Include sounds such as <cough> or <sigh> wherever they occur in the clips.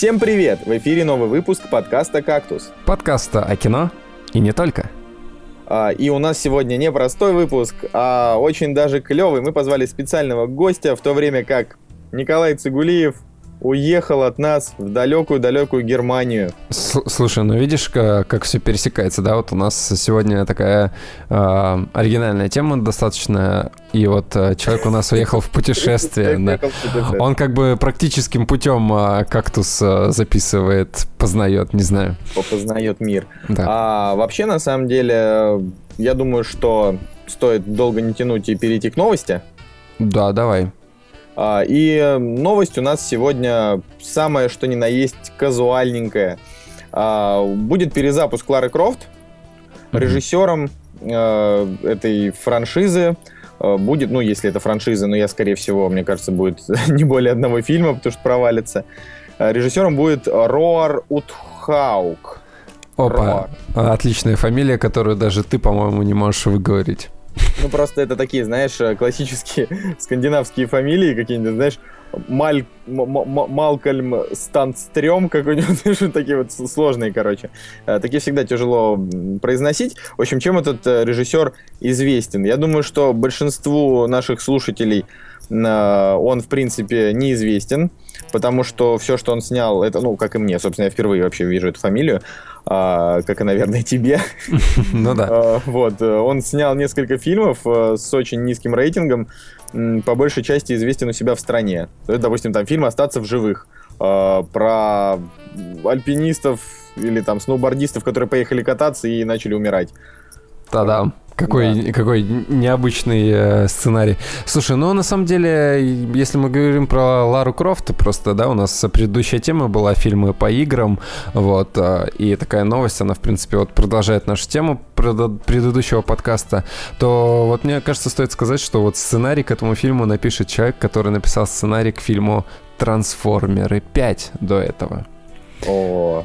Всем привет! В эфире новый выпуск подкаста «Кактус». Подкаста о кино и не только. А, и у нас сегодня не простой выпуск, а очень даже клевый. Мы позвали специального гостя, в то время как Николай Цигулиев уехал от нас в далекую-далекую Германию. Слушай, ну видишь, как, как все пересекается, да? Вот у нас сегодня такая э, оригинальная тема достаточно, и вот э, человек у нас уехал в путешествие. Он как бы практическим путем э, кактус записывает, познает, не знаю. Познает мир. А вообще, на самом деле, я думаю, что стоит долго не тянуть и перейти к новости. Да, давай. А, и новость у нас сегодня самое что ни на есть казуальненькая. А, будет перезапуск Клары Крофт. Режиссером а, этой франшизы будет, ну, если это франшиза, но я, скорее всего, мне кажется, будет <laughs> не более одного фильма, потому что провалится. Режиссером будет Роар Утхаук. Опа, Роар. отличная фамилия, которую даже ты, по-моему, не можешь выговорить. Ну, просто это такие, знаешь, э, классические <laughs> скандинавские фамилии какие-нибудь, знаешь, Маль, Малкольм Станцтрем, как у него, знаешь, такие вот сложные, короче. Э, такие всегда тяжело произносить. В общем, чем этот э, режиссер известен? Я думаю, что большинству наших слушателей он, в принципе, неизвестен, потому что все, что он снял, это, ну, как и мне, собственно, я впервые вообще вижу эту фамилию, а, как и, наверное, тебе. <laughs> Ну да. А, вот, он снял несколько фильмов э, с очень низким рейтингом, по большей части известен у себя в стране. Допустим, там фильм «Остаться в живых», а, про альпинистов или там сноубордистов, которые поехали кататься и начали умирать. Да-да. Какой, да. какой необычный э, сценарий. Слушай, ну на самом деле, если мы говорим про Лару Крофт, просто, да, у нас предыдущая тема была фильмы по играм, вот, э, и такая новость, она, в принципе, вот продолжает нашу тему предыдущего подкаста, то вот мне кажется, стоит сказать, что вот сценарий к этому фильму напишет человек, который написал сценарий к фильму «Трансформеры 5» до этого. О.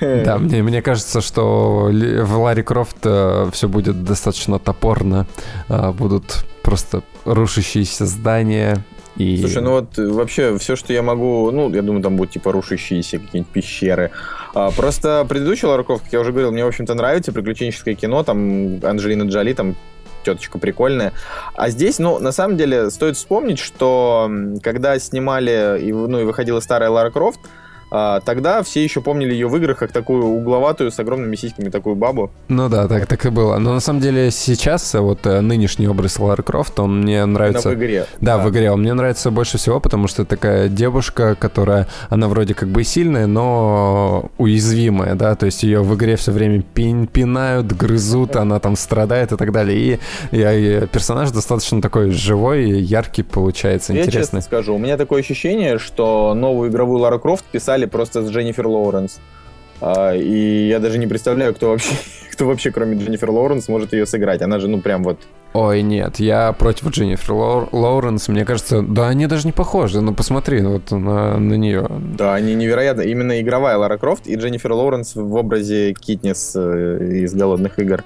Да, <laughs> мне, мне кажется, что в Ларри Крофт э, все будет достаточно топорно. Э, будут просто рушащиеся здания. И... Слушай, ну вот э, вообще все, что я могу, ну, я думаю, там будут типа рушащиеся какие-нибудь пещеры. А, просто предыдущий Ларри Крофт, как я уже говорил, мне, в общем-то, нравится приключенческое кино, там Анджелина Джоли, там теточка прикольная. А здесь, ну, на самом деле, стоит вспомнить, что когда снимали, и, ну, и выходила старая Лара Крофт, тогда все еще помнили ее в играх как такую угловатую с огромными сиськами такую бабу. Ну да, так, так и было. Но на самом деле сейчас э, вот э, нынешний образ Лары Крофт, он мне нравится... Она в игре. Да, да, в игре. Он мне нравится больше всего, потому что такая девушка, которая, она вроде как бы сильная, но уязвимая, да, то есть ее в игре все время пин пинают, грызут, она там страдает и так далее. И, и, и персонаж достаточно такой живой, яркий получается, Я интересный. Я честно скажу, у меня такое ощущение, что новую игровую Лару Крофт писали играли просто с Дженнифер Лоуренс. А, и я даже не представляю, кто вообще, <laughs> кто вообще, кроме Дженнифер Лоуренс, может ее сыграть. Она же, ну, прям вот... Ой, нет, я против Дженнифер Лоу- Лоуренс. Мне кажется, да, они даже не похожи. Ну, посмотри ну, вот на, на нее. Да, они невероятно. Именно игровая Лара Крофт и Дженнифер Лоуренс в образе Китнис э, из «Голодных игр».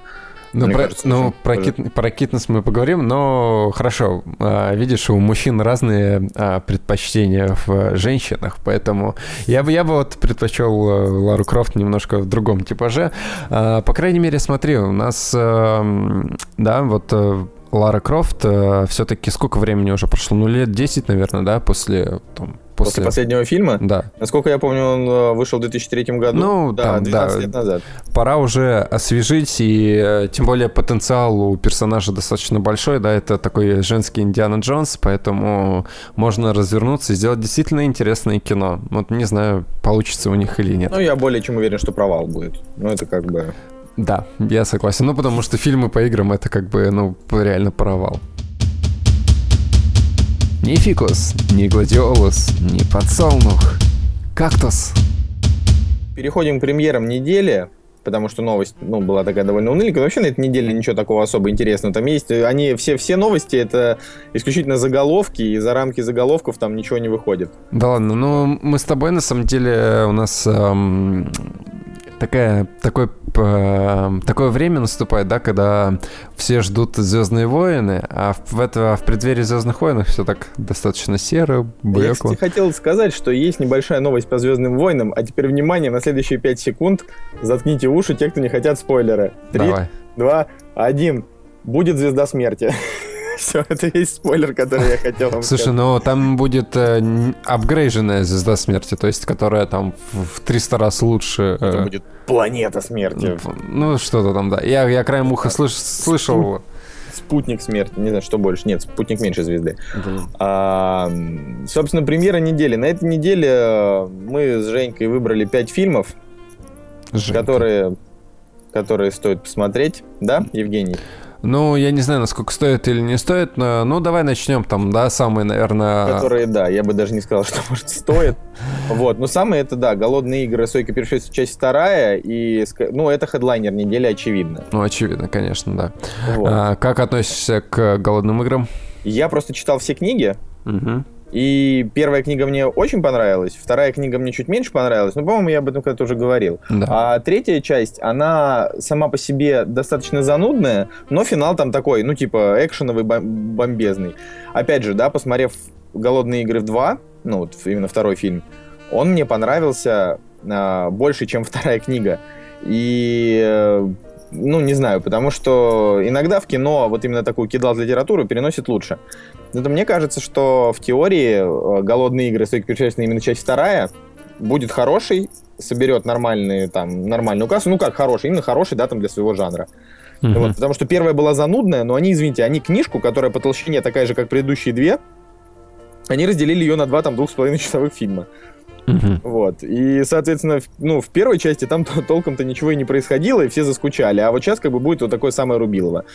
Ну, про, кажется, ну про, кит, про китнес мы поговорим, но хорошо. А, видишь, у мужчин разные а, предпочтения в женщинах, поэтому я бы, я бы вот предпочел э, Лару Крофт немножко в другом типаже. А, по крайней мере, смотри, у нас, а, да, вот э, Лара Крофт, все-таки сколько времени уже прошло? Ну, лет 10, наверное, да, после там, После... после последнего фильма? Да. Насколько я помню, он э, вышел в 2003 году. Ну, да, там, 12 да. лет назад. Пора уже освежить, и э, тем более потенциал у персонажа достаточно большой, да, это такой женский Индиана Джонс, поэтому можно развернуться и сделать действительно интересное кино. Вот не знаю, получится у них или нет. Ну, я более чем уверен, что провал будет. Ну, это как бы... Да, я согласен. Ну, потому что фильмы по играм это как бы, ну, реально провал. Ни фикус, ни гладиолус, ни подсолнух. Кактус. Переходим к премьерам недели потому что новость, ну, была такая довольно уныленькая. Вообще на этой неделе ничего такого особо интересного. Там есть, они, все, все новости, это исключительно заголовки, и за рамки заголовков там ничего не выходит. Да ладно, ну, мы с тобой, на самом деле, у нас эм, такая, такой э, такое время наступает, да, когда все ждут Звездные войны, а в, это, в преддверии Звездных войн все так достаточно серо, блекло. Я, кстати, хотел сказать, что есть небольшая новость по Звездным войнам, а теперь внимание, на следующие 5 секунд заткните уши те, кто не хотят спойлеры. Три, два, один. Будет Звезда Смерти. <laughs> Все, это весь спойлер, который я хотел вам Слушай, сказать. ну там будет э, апгрейженная звезда смерти, то есть которая там в 300 раз лучше. Э... Это будет планета смерти. Ну, что-то там, да. Я, я краем уха слыш, слышал. Спутник смерти. Не знаю, что больше. Нет, спутник меньше звезды. А, собственно, премьера недели. На этой неделе э, мы с Женькой выбрали 5 фильмов, Женька. которые, которые стоит посмотреть. Да, Евгений? Ну, я не знаю, насколько стоит или не стоит, но ну давай начнем там, да, самые, наверное... Которые, да, я бы даже не сказал, <laughs> что, может, стоит. Вот, но самые это, да, «Голодные игры», «Сойка перешествия», часть вторая, и, ну, это хедлайнер недели, очевидно. Ну, очевидно, конечно, да. Вот. А, как относишься к «Голодным играм»? Я просто читал все книги, угу. И первая книга мне очень понравилась, вторая книга мне чуть меньше понравилась, но, по-моему, я об этом когда-то уже говорил. Да. А третья часть, она сама по себе достаточно занудная, но финал там такой, ну, типа, экшеновый, бомбезный. Опять же, да, посмотрев «Голодные игры в 2», ну, вот именно второй фильм, он мне понравился а, больше, чем вторая книга. И э, ну, не знаю, потому что иногда в кино вот именно такую кидал литературу переносит лучше. Это мне кажется, что в теории э, «Голодные игры», «Стойки перечислены» именно часть вторая, будет хороший, соберет нормальный, там, нормальную кассу. Ну, как хороший, именно хороший, да, там, для своего жанра. Uh-huh. Вот, потому что первая была занудная, но они, извините, они книжку, которая по толщине такая же, как предыдущие две, они разделили ее на два, там, двух с половиной часовых фильма. Угу. Вот. И, соответственно, в, ну, в первой части там <laughs> толком-то ничего и не происходило, и все заскучали. А вот сейчас как бы будет вот такое самое Рубилово.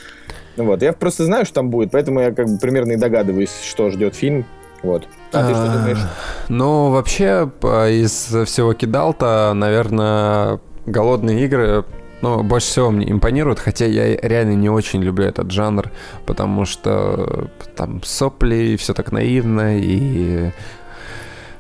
Вот. Я просто знаю, что там будет, поэтому я как бы примерно и догадываюсь, что ждет фильм. Вот. А, ты что думаешь? Ну, вообще, из всего кидал-то, наверное, голодные игры ну, больше всего мне импонируют, хотя я реально не очень люблю этот жанр, потому что там сопли, и все так наивно, и а,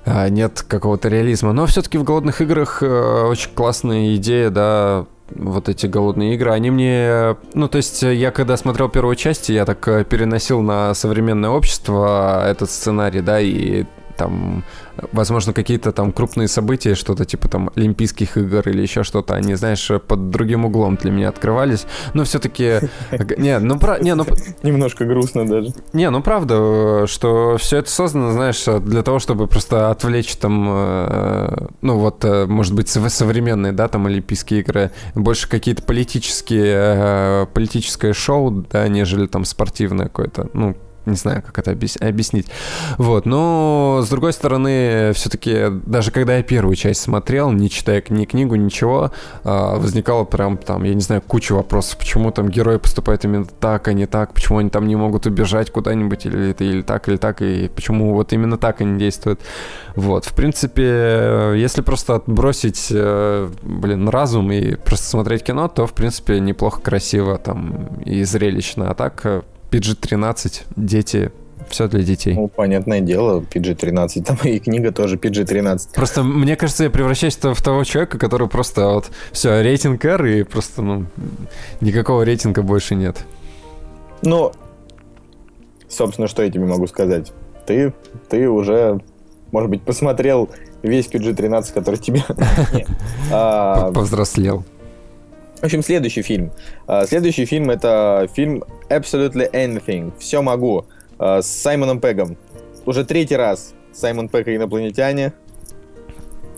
нет какого-то реализма. Но все-таки в голодных играх э, очень классная идея, да, вот эти голодные игры, они мне... Ну, то есть я когда смотрел первую часть, я так э, переносил на современное общество этот сценарий, да, и там возможно, какие-то там крупные события, что-то типа там Олимпийских игр или еще что-то, они, знаешь, под другим углом для меня открывались. Но все-таки... <laughs> Не, ну, про... не, ну... Немножко грустно даже. Не, ну правда, что все это создано, знаешь, для того, чтобы просто отвлечь там, э, ну вот, э, может быть, современные, да, там Олимпийские игры, больше какие-то политические, э, политическое шоу, да, нежели там спортивное какое-то, ну, не знаю, как это объяснить. Вот, но с другой стороны, все-таки, даже когда я первую часть смотрел, не читая ни книгу, ничего, а, возникало прям там, я не знаю, куча вопросов, почему там герои поступают именно так, а не так, почему они там не могут убежать куда-нибудь или, или так, или так, и почему вот именно так они действуют. Вот, в принципе, если просто отбросить, э, блин, разум и просто смотреть кино, то, в принципе, неплохо красиво там и зрелищно, а так э, PG-13, дети, все для детей. Ну, понятное дело, PG-13. Там и книга тоже PG-13. Просто, мне кажется, я превращаюсь в того человека, который просто вот, все, рейтинг R, и просто, ну, никакого рейтинга больше нет. Ну, собственно, что я тебе могу сказать? Ты, ты уже, может быть, посмотрел весь PG-13, который тебе... <laughs> Повзрослел. В общем, следующий фильм. А, следующий фильм это фильм Absolutely Anything. Все могу. А, с Саймоном Пегом. Уже третий раз Саймон Пег и инопланетяне.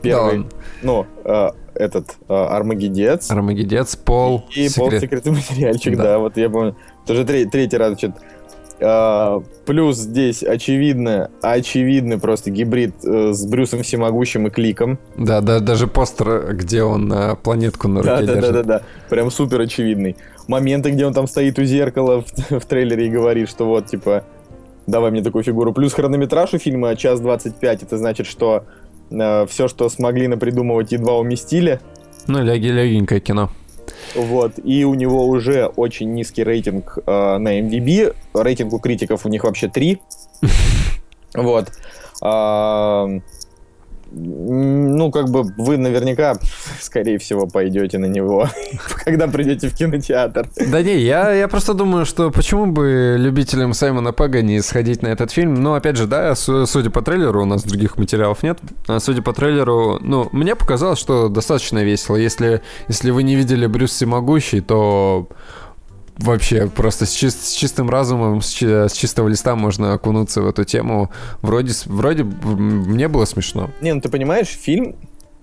Первый, да, ну, э, этот э, Армагедец. Армагедец, Пол. И, и секрет... Пол секретный материальчик, да. да, вот я помню. Тоже третий, третий раз, что-то Uh, плюс здесь очевидно, очевидный просто гибрид uh, с Брюсом Всемогущим и Кликом. Да, да, даже постер, где он uh, планетку на руке да, держит. Да, да, да, да, прям супер очевидный. Моменты, где он там стоит у зеркала в, <laughs> в трейлере и говорит, что вот, типа, давай мне такую фигуру. Плюс хронометраж у фильма час 25, это значит, что uh, все, что смогли напридумывать, едва уместили. Ну, легенькое кино. Вот, и у него уже очень низкий рейтинг э, на MDB. Рейтинг у критиков у них вообще 3. <laughs> Вот. Ну, как бы вы наверняка, скорее всего, пойдете на него, <laughs> когда придете в кинотеатр. Да не, я, я просто думаю, что почему бы любителям Саймона Пега не сходить на этот фильм. Ну, опять же, да, судя по трейлеру, у нас других материалов нет. А судя по трейлеру, ну, мне показалось, что достаточно весело. Если, если вы не видели Брюс Всемогущий, то вообще просто с, чист, с чистым разумом, с, с чистого листа можно окунуться в эту тему. Вроде, вроде мне было смешно. Не, ну ты понимаешь, фильм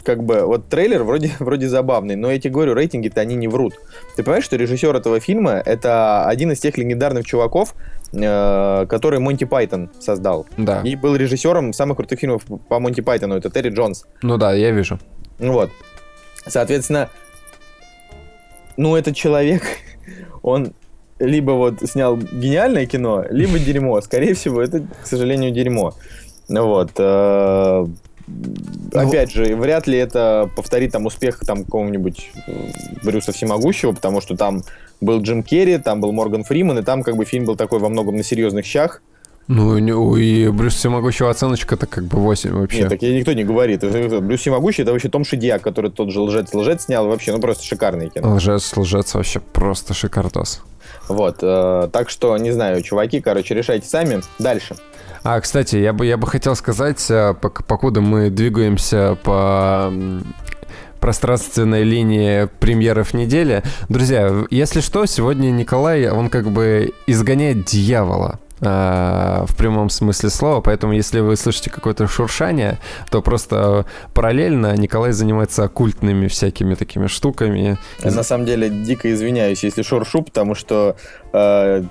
как бы, вот трейлер вроде, <laughs> вроде забавный, но я тебе говорю, рейтинги-то они не врут. Ты понимаешь, что режиссер этого фильма это один из тех легендарных чуваков, э, который Монти Пайтон создал. Да. И был режиссером самых крутых фильмов по Монти Пайтону, это Терри Джонс. Ну да, я вижу. Вот. Соответственно, ну этот человек, он либо вот снял гениальное кино, либо дерьмо. Скорее всего, это, к сожалению, дерьмо. Вот. Э, ну, опять же, вряд ли это повторит там успех там какого-нибудь э, Брюса Всемогущего, потому что там был Джим Керри, там был Морган Фриман, и там как бы фильм был такой во многом на серьезных щах. Ну, и Брюс Всемогущего оценочка-то как бы 8 вообще. Нет, так я никто не говорит. Брюс Всемогущий это вообще Том Шидьяк, который тот же лжец-лжец снял. Вообще, ну просто шикарный кино. Лжец-лжец вообще просто шикардос. Вот, э, так что, не знаю, чуваки, короче, решайте сами. Дальше. А, кстати, я бы, я бы хотел сказать, э, покуда мы двигаемся по пространственной линии премьеров недели. Друзья, если что, сегодня Николай, он как бы изгоняет дьявола. Э, в прямом смысле слова, поэтому если вы слышите какое-то шуршание, то просто параллельно Николай занимается оккультными всякими такими штуками. На самом деле дико извиняюсь, если шуршу, потому что э,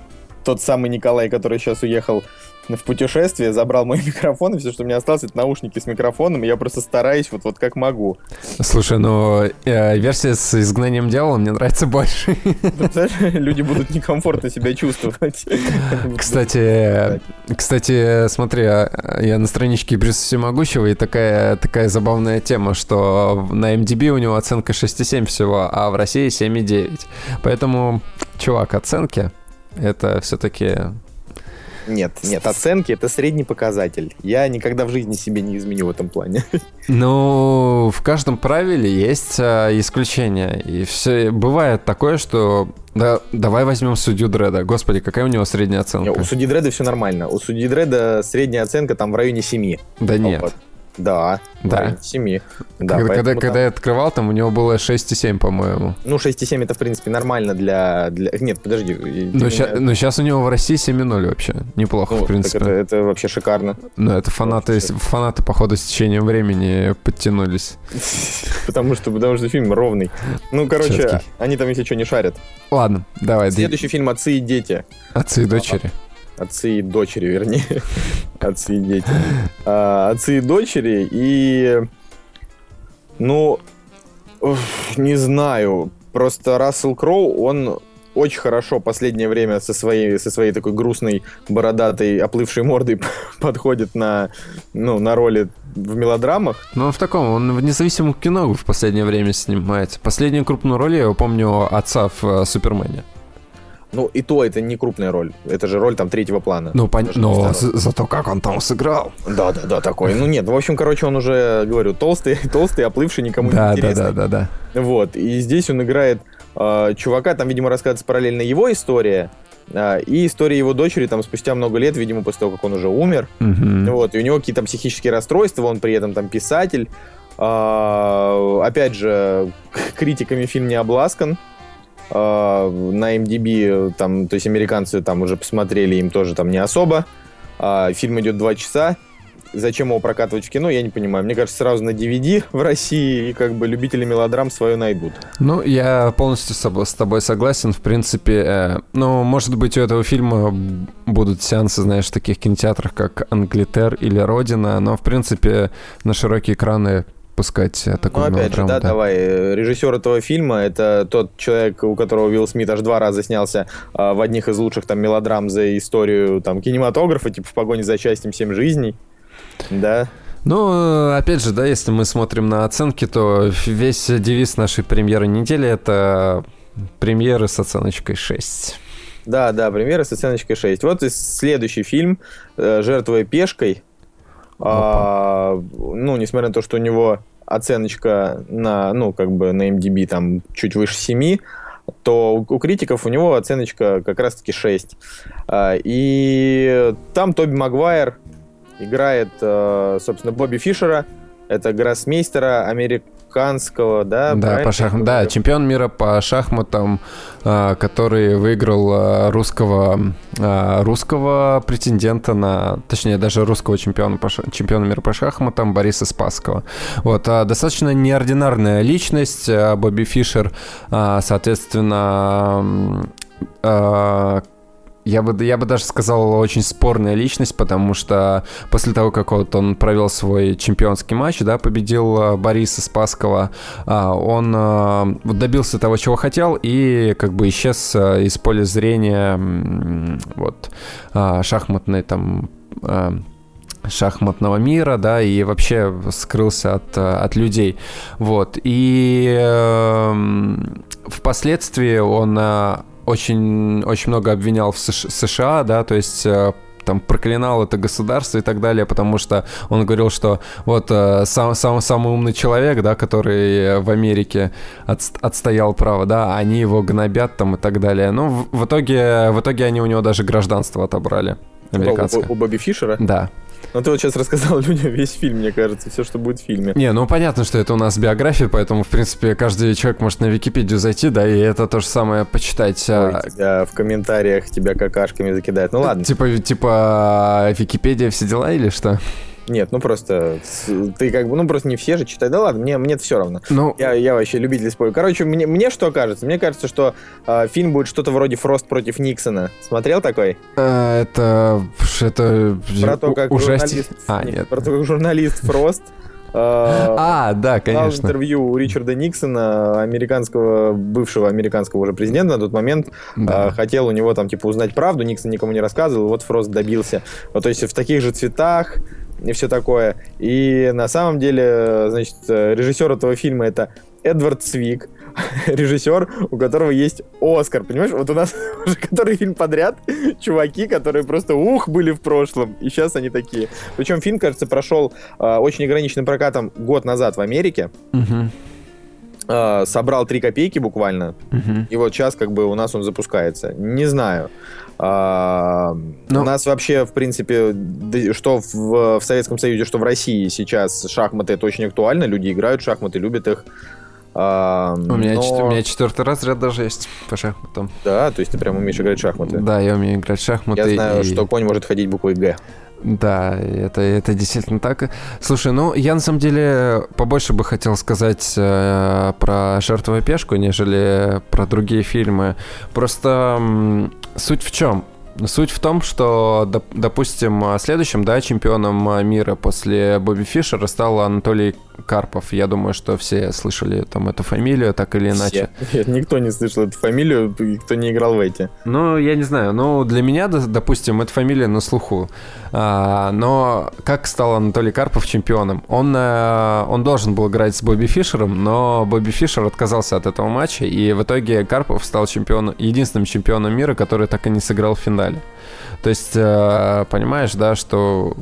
тот самый Николай, который сейчас уехал в путешествие, забрал мой <laughs> микрофон, и все, что у меня осталось, это наушники с микрофоном, и я просто стараюсь вот, вот как могу. Слушай, ну, э, версия с изгнанием дьявола мне нравится больше. <laughs> Люди будут некомфортно себя чувствовать. <laughs> Кстати, кстати, смотри, а, я на страничке Брюса Всемогущего, и такая, такая забавная тема, что на MDB у него оценка 6,7 всего, а в России 7,9. Поэтому, чувак, оценки это все-таки нет, нет, оценки это средний показатель. Я никогда в жизни себе не изменю в этом плане. Ну, в каждом правиле есть а, исключения. И все бывает такое, что да, давай возьмем судью Дреда. Господи, какая у него средняя оценка? У судьи Дреда все нормально. У судьи Дреда средняя оценка там в районе 7. Да нет. Да, да. 7. Да, когда, когда, когда я открывал, там у него было 6,7, по-моему. Ну, 6,7 это, в принципе, нормально для... для... Нет, подожди. Но, ща, меня... но сейчас у него в России 7,0 вообще. Неплохо, ну, в принципе. Это, это вообще шикарно. Ну, это фанаты, вот, фанаты, походу, с течением времени подтянулись. <laughs> Потому что, потому что фильм ровный. Ну, короче, они там, если что, не шарят. Ладно, давай. Следующий фильм «Отцы и дети». «Отцы и дочери». Отцы и дочери, вернее. <laughs> Отцы и дети. А, отцы и дочери. И... Ну, не знаю. Просто Рассел Кроу, он очень хорошо последнее время со своей, со своей такой грустной, бородатой, оплывшей мордой <laughs> подходит на, ну, на роли в мелодрамах. Ну, в таком, он в независимом кино в последнее время снимается. Последнюю крупную роль я помню отца в э, Супермене. Ну, и то это не крупная роль. Это же роль там третьего плана. Ну, пон... но за- зато как он там сыграл. Да, да, да, такой. Ну нет, в общем, короче, он уже, говорю, толстый, <laughs> толстый, оплывший, никому да, не интересный. Да, да, да, да. Вот. И здесь он играет э, чувака, там, видимо, рассказывается параллельно его история. Э, и история его дочери там спустя много лет, видимо, после того, как он уже умер. Угу. Вот, и у него какие-то психические расстройства, он при этом там писатель. Э, опять же, <laughs> критиками фильм не обласкан. А, на MDB, там, то есть американцы там уже посмотрели, им тоже там не особо. А, фильм идет два часа. Зачем его прокатывать в кино, я не понимаю. Мне кажется, сразу на DVD в России и как бы любители мелодрам свою найдут. Ну, я полностью с тобой согласен. В принципе, э, ну, может быть, у этого фильма будут сеансы, знаешь, в таких кинотеатрах, как Англитер или Родина, но, в принципе, на широкие экраны пускать э, такую Ну, опять же, да, да, давай. Э, режиссер этого фильма — это тот человек, у которого Уилл Смит аж два раза снялся а, в одних из лучших там мелодрам за историю там кинематографа, типа «В погоне за счастьем семь жизней». Да. Ну, э, опять же, да, если мы смотрим на оценки, то весь девиз нашей премьеры недели — это премьеры с оценочкой 6. Да, да, премьеры с оценочкой 6. Вот и следующий фильм «Жертвуя пешкой», А, ну, несмотря на то, что у него оценочка на, ну, как бы на MDB там чуть выше 7, то у критиков у него оценочка как раз-таки 6. А, и там Тоби Магуайр играет, э, собственно, Бобби Фишера, это гроссмейстера, америк американского, да? Да, по шах... да, чемпион мира по шахматам, а, который выиграл а, русского, а, русского претендента на, точнее, даже русского чемпиона, по чемпиона мира по шахматам Бориса Спасского. Вот, достаточно неординарная личность Бобби Фишер, соответственно, я бы, я бы даже сказал, очень спорная личность, потому что после того, как вот он провел свой чемпионский матч, да, победил э, Бориса Спаскова, он э, добился того, чего хотел, и как бы исчез э, из поля зрения вот а, шахматной там шахматного мира, да, и вообще скрылся от, от людей. Вот. И э, впоследствии он очень, очень много обвинял в США, да, то есть э, там проклинал это государство и так далее, потому что он говорил, что вот э, сам, сам, самый умный человек, да, который в Америке от, отстоял право, да, они его гнобят там и так далее. Ну, в, в итоге, в итоге они у него даже гражданство отобрали. Американское. У, у, у Бобби Фишера? Да. Ну, ты вот сейчас рассказал <laughs> людям весь фильм, мне кажется, все, что будет в фильме. Не, ну понятно, что это у нас биография, поэтому, в принципе, каждый человек может на Википедию зайти, да, и это то же самое почитать. А Ой, тебя в комментариях тебя какашками закидают. Ну ладно. Типа, типа, Википедия все дела или что? Нет, ну просто ты как бы, ну просто не все же читают. Да ладно, мне, мне это все равно. Ну, я, я вообще любитель спойлеров. Короче, мне, мне что кажется? Мне кажется, что э, фильм будет что-то вроде Фрост против Никсона. Смотрел такой? А, это... это... Про то, как журналист... А, нет. Про то, как журналист Фрост а, да, конечно. интервью у Ричарда Никсона, американского, бывшего американского уже президента на тот момент, да. хотел у него там типа узнать правду, Никсон никому не рассказывал, вот Фрост добился. Вот, то есть в таких же цветах, и все такое. И на самом деле, значит, режиссер этого фильма это Эдвард Свик, <laughs> режиссер, у которого есть Оскар, понимаешь? Вот у нас <laughs> уже который фильм подряд чуваки, которые просто ух были в прошлом, и сейчас они такие. Причем фильм, кажется, прошел э, очень ограниченным прокатом год назад в Америке. Угу. Э, собрал 3 копейки буквально, угу. и вот сейчас как бы у нас он запускается. Не знаю. А, Но... У нас вообще, в принципе, что в, в Советском Союзе, что в России сейчас шахматы это очень актуально. Люди играют в шахматы, любят их. А, у, меня но... чет... у меня четвертый разряд даже есть по шахматам. Да, то есть ты прям умеешь играть в шахматы. Да, я умею играть в шахматы. Я знаю, и... что конь может ходить буквой Г. Да, это, это действительно так. Слушай, ну я на самом деле побольше бы хотел сказать э, про жертвую пешку, нежели про другие фильмы. Просто м, суть в чем? Суть в том, что, допустим, следующим, да, чемпионом мира после Бобби Фишера стал Анатолий Карпов. Я думаю, что все слышали там эту фамилию, так или иначе. Все. Нет, никто не слышал эту фамилию, кто не играл в эти. Ну, я не знаю. Ну, для меня, допустим, эта фамилия на слуху. А, но как стал Анатолий Карпов чемпионом? Он, а, он должен был играть с Бобби Фишером, но Бобби Фишер отказался от этого матча, и в итоге Карпов стал чемпион, единственным чемпионом мира, который так и не сыграл в финале. То есть, а, понимаешь, да, что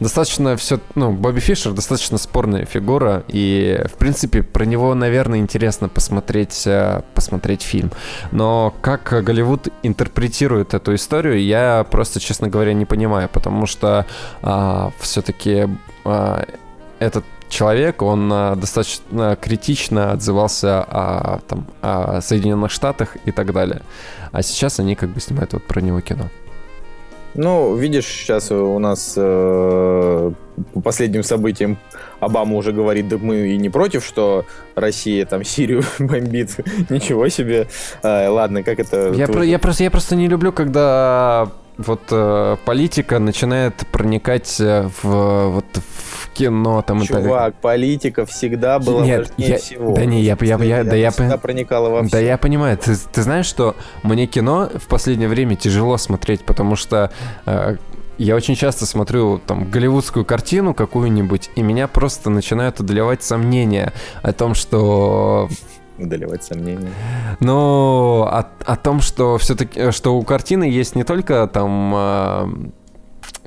достаточно все, ну, Бобби Фишер достаточно спорная фигура, и, в принципе, про него, наверное, интересно посмотреть, э, посмотреть фильм. Но как Голливуд интерпретирует эту историю, я просто, честно говоря, не понимаю, потому что а, все-таки а, этот человек, он а, достаточно критично отзывался о, там, о Соединенных Штатах и так далее. А сейчас они как бы снимают вот про него кино. Ну, видишь, сейчас у нас э, по последним событиям Обама уже говорит, да мы и не против, что Россия там Сирию <laughs> бомбит. Ничего себе. Э, ладно, как это... Я, про, я, просто, я просто не люблю, когда вот э, политика начинает проникать э, в, вот, в кино там Чувак, и так. политика всегда была Нет, важнее я, всего. Да не, я, я, я, я, да я, всегда проникала во все. Да я понимаю. Ты, ты знаешь, что мне кино в последнее время тяжело смотреть, потому что э, я очень часто смотрю там голливудскую картину какую-нибудь, и меня просто начинают одолевать сомнения о том, что одолевать сомнения. Но о, о том, что все-таки, что у картины есть не только там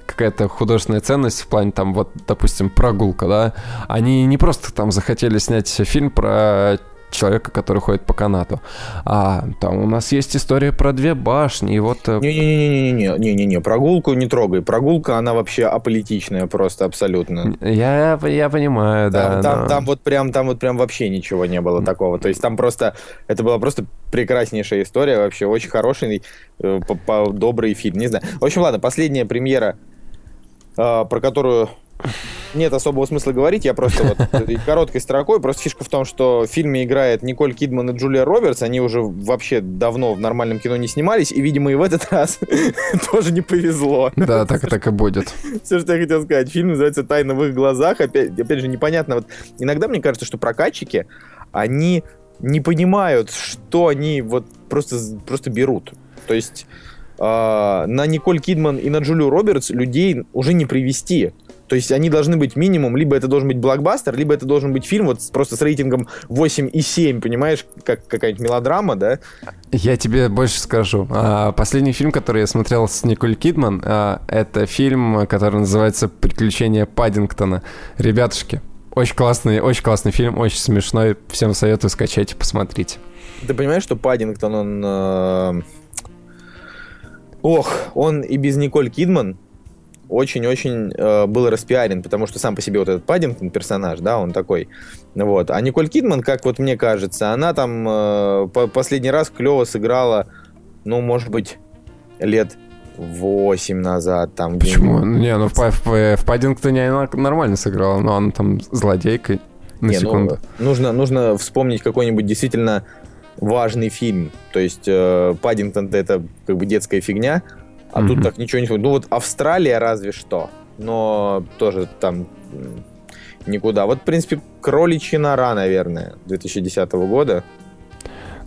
какая-то художественная ценность в плане там вот, допустим, прогулка, да, они не просто там захотели снять фильм про человека, который ходит по канату. А там у нас есть история про две башни, и вот... Э, Не-не-не-не-не-не-не, прогулку не трогай. Прогулка, она вообще аполитичная просто абсолютно. Я, я понимаю, там, да. Там, но... там вот прям, там вот прям вообще ничего не было такого. То есть там просто, это была просто прекраснейшая история, вообще очень хороший, э, добрый фильм, не знаю. В общем, ладно, последняя премьера, э, про которую нет особого смысла говорить, я просто вот <laughs> короткой строкой. Просто фишка в том, что в фильме играет Николь Кидман и Джулия Робертс. Они уже вообще давно в нормальном кино не снимались, и, видимо, и в этот раз <laughs> тоже не повезло. Да, так, так и будет. Все, что я хотел сказать. Фильм называется «Тайна в их глазах». Опять, опять же, непонятно. Вот иногда мне кажется, что прокатчики, они не понимают, что они вот просто, просто берут. То есть э, на Николь Кидман и на Джулию Робертс людей уже не привести. То есть они должны быть минимум, либо это должен быть блокбастер, либо это должен быть фильм вот просто с рейтингом 8,7, понимаешь, как какая-нибудь мелодрама, да? Я тебе больше скажу. А, последний фильм, который я смотрел с Николь Кидман, а, это фильм, который называется «Приключения Паддингтона». Ребятушки, очень классный, очень классный фильм, очень смешной. Всем советую скачать и посмотреть. Ты понимаешь, что Паддингтон, он... Э... Ох, он и без Николь Кидман очень-очень э, был распиарен, потому что сам по себе вот этот Паддингтон персонаж, да, он такой. Вот. А Николь Кидман, как вот мне кажется, она там э, по последний раз клево сыграла, ну, может быть, лет 8 назад. Там, Почему? Где Не, ну в, в, в Паддингтоне она нормально сыграла, но она там злодейкой на Не, ну, секунду. Ну, нужно, нужно вспомнить какой-нибудь действительно важный фильм. То есть э, Паддингтон это как бы детская фигня, а mm-hmm. тут так ничего не... Ну вот Австралия разве что, но тоже там никуда. Вот, в принципе, кроличья нора, наверное, 2010 года.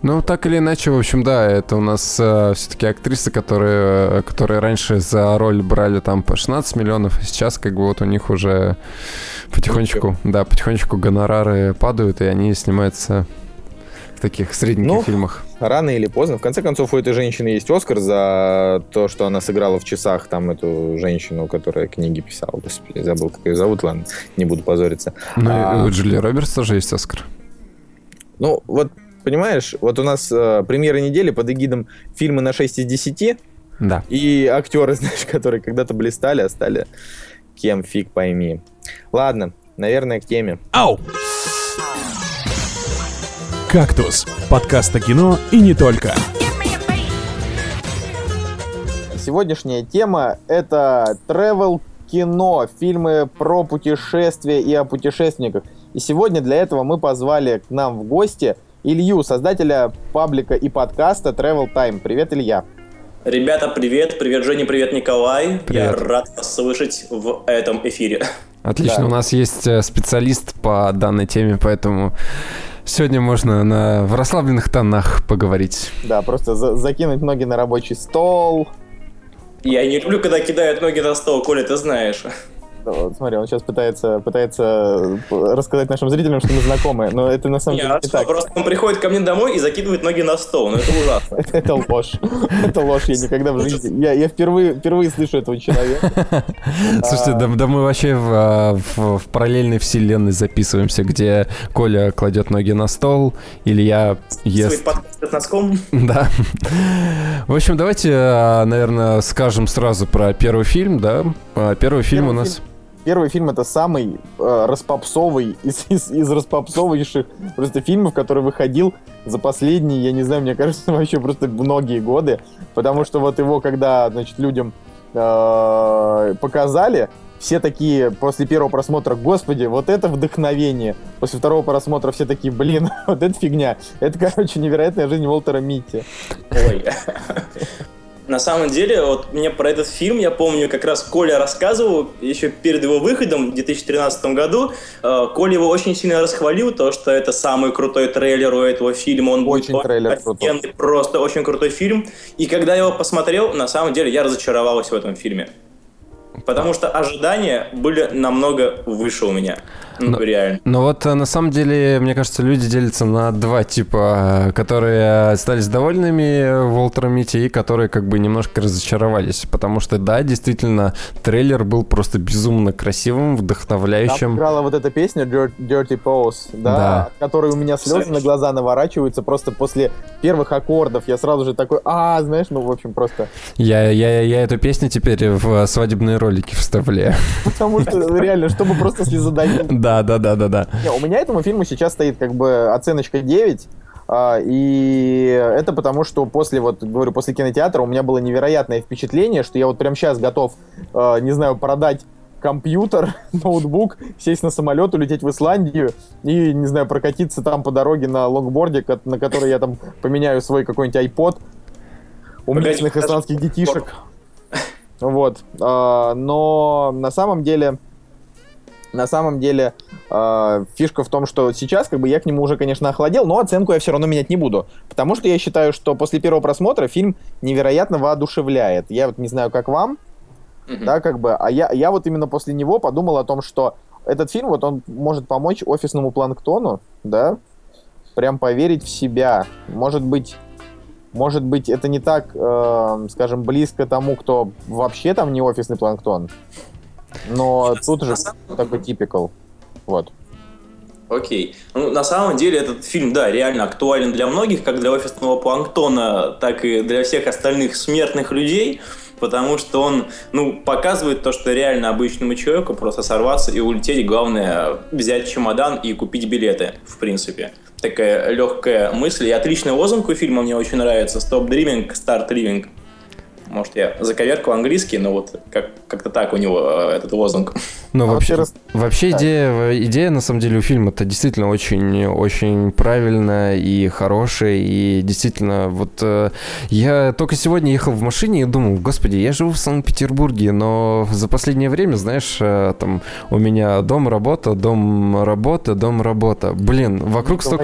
Ну, так или иначе, в общем, да, это у нас э, все-таки актрисы, которые, которые раньше за роль брали там по 16 миллионов, а сейчас как бы вот у них уже потихонечку, да, потихонечку гонорары падают, и они снимаются в таких средненьких ну, фильмах. Рано или поздно. В конце концов, у этой женщины есть Оскар за то, что она сыграла в часах там эту женщину, которая книги писала. Господи, забыл, как ее зовут, ладно, не буду позориться. Ну, а... у Джулии Робертс тоже есть Оскар. Ну, вот, понимаешь, вот у нас э, премьера недели под эгидом фильмы на 6 из 10. Да. И актеры, <laughs> знаешь, которые когда-то блистали, а стали кем фиг пойми. Ладно, наверное, к теме. Ау! «Кактус» — подкаст о кино и не только. Сегодняшняя тема — это travel кино, фильмы про путешествия и о путешественниках. И сегодня для этого мы позвали к нам в гости Илью, создателя паблика и подкаста Travel Time. Привет, Илья. Ребята, привет. Привет, Женя, привет, Николай. Привет. Я рад вас слышать в этом эфире. Отлично, да. у нас есть э, специалист по данной теме, поэтому Сегодня можно на, в расслабленных тонах поговорить. Да, просто за, закинуть ноги на рабочий стол. Я не люблю, когда кидают ноги на стол, Коля, ты знаешь. Вот, смотри, он сейчас пытается, пытается рассказать нашим зрителям, что мы знакомы, но это на самом деле не так. Просто он приходит ко мне домой и закидывает ноги на стол, ну это ужасно. <laughs> Это ложь. Это ложь, я никогда в жизни... Я, впервые, впервые слышу этого человека. <laughs> Слушайте, да, мы вообще в, а, в, параллельной вселенной записываемся, где Коля кладет ноги на стол, Илья ест... Свой носком. <laughs> Да. В общем, давайте, а, наверное, скажем сразу про первый фильм, да? А, первый фильм у нас... Первый фильм это самый э, распопсовый <laughs> из, из, из распопсовейших просто фильмов, который выходил за последние, я не знаю, мне кажется, <laughs> вообще просто многие годы. Потому что вот его, когда, значит, людям э, показали, все такие после первого просмотра, господи, вот это вдохновение. После второго просмотра все такие, блин, <laughs> вот это фигня. Это, короче, невероятная жизнь Уолтера Митти. Ой. На самом деле, вот мне про этот фильм, я помню, как раз Коля рассказывал еще перед его выходом в 2013 году. Э, Коля его очень сильно расхвалил, то, что это самый крутой трейлер у этого фильма. Он очень будет трейлер крутой. Просто очень крутой фильм. И когда я его посмотрел, на самом деле я разочаровался в этом фильме. Потому что ожидания были намного выше у меня. Ну, Но- реально. Но вот э, на самом деле, мне кажется, люди делятся на два типа, э, которые остались довольными Волтером Мити и которые как бы немножко разочаровались. Потому что, да, действительно, трейлер был просто безумно красивым, Там вдохновляющим. играла вот эта песня Dirt- Dirty Pose, да, Да. от которой у меня слезы на глаза наворачиваются просто после первых аккордов. Я сразу же такой, а, знаешь, ну, в общем, просто... Я, я, я эту песню теперь в свадебные ролики вставляю. Потому что реально, чтобы просто слезодавить. <laughs> Да, да, да, да, да. Не, у меня этому фильму сейчас стоит как бы оценочка 9. а, И это потому, что после, вот, говорю, после кинотеатра у меня было невероятное впечатление, что я вот прямо сейчас готов, а, не знаю, продать компьютер, <laughs> ноутбук, сесть на самолет, улететь в Исландию и, не знаю, прокатиться там по дороге на лонгборде, на который я там поменяю свой какой-нибудь iPod у местных исландских детишек. Вот. А, Но на самом деле, на самом деле, э, фишка в том, что сейчас как бы я к нему уже, конечно, охладел, но оценку я все равно менять не буду. Потому что я считаю, что после первого просмотра фильм невероятно воодушевляет. Я вот не знаю, как вам, Мгм. да, как бы, а я, я вот именно после него подумал о том, что этот фильм, вот он может помочь офисному планктону, да, прям поверить в себя. Может быть, может быть, это не так, э, скажем, близко тому, кто вообще там не офисный планктон, но тут же такой типикал. Вот. Окей. Ну, на самом деле этот фильм, да, реально актуален для многих, как для офисного планктона, так и для всех остальных смертных людей, потому что он, ну, показывает то, что реально обычному человеку просто сорваться и улететь, главное, взять чемодан и купить билеты, в принципе. Такая легкая мысль. И отличный лозунг у фильма мне очень нравится. Stop dreaming, start living. Может, я заковеркал английский, но вот как- как-то так у него э, этот лозунг. Но А вообще, вообще рас- вообще Да. идея, идея, на самом деле, у фильма это действительно очень, очень правильная и хорошая. И действительно, вот э, я только сегодня ехал в машине и думал, господи, я живу в Санкт-Петербурге, но за последнее время, знаешь, э, там у меня дом, работа, дом, работа, дом, работа. Блин, вокруг столько...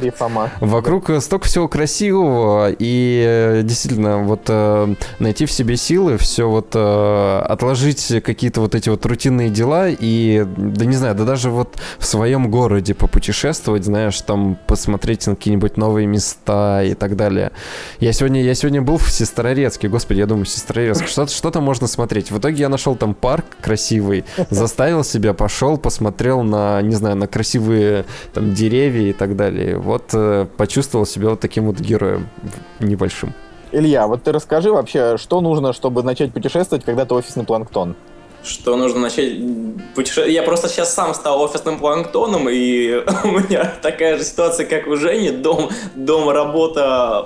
Вокруг э, столько всего красивого, и э, действительно, вот э, найти в себе силы, все вот э, отложить какие-то вот эти вот рутинные дела и, да не знаю, да даже вот в своем городе попутешествовать, знаешь, там посмотреть на какие-нибудь новые места и так далее. Я сегодня, я сегодня был в Сестрорецке, господи, я думаю, Сестрорецк, что, что можно смотреть? В итоге я нашел там парк красивый, <laughs> заставил себя, пошел, посмотрел на, не знаю, на красивые там деревья и так далее. Вот э, почувствовал себя вот таким вот героем небольшим. Илья, вот ты расскажи вообще, что нужно, чтобы начать путешествовать, когда ты офисный планктон? Что нужно начать путешествовать. Я просто сейчас сам стал офисным планктоном, и <laughs> у меня такая же ситуация, как у Жени. Дом, дом, работа,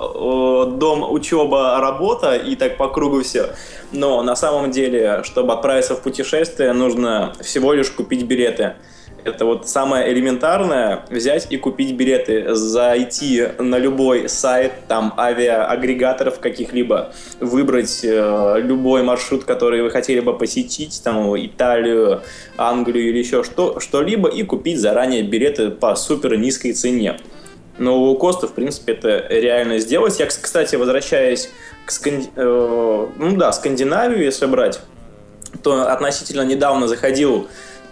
дом, учеба, работа, и так по кругу все. Но на самом деле, чтобы отправиться в путешествие, нужно всего лишь купить билеты. Это вот самое элементарное, взять и купить билеты, зайти на любой сайт, там, авиаагрегаторов каких-либо, выбрать э, любой маршрут, который вы хотели бы посетить, там, Италию, Англию или еще что, что-либо, и купить заранее билеты по супер низкой цене. Но у Коста, в принципе, это реально сделать. Я, кс- кстати, возвращаясь к Сканди- э, ну да, Скандинавию, если брать, то относительно недавно заходил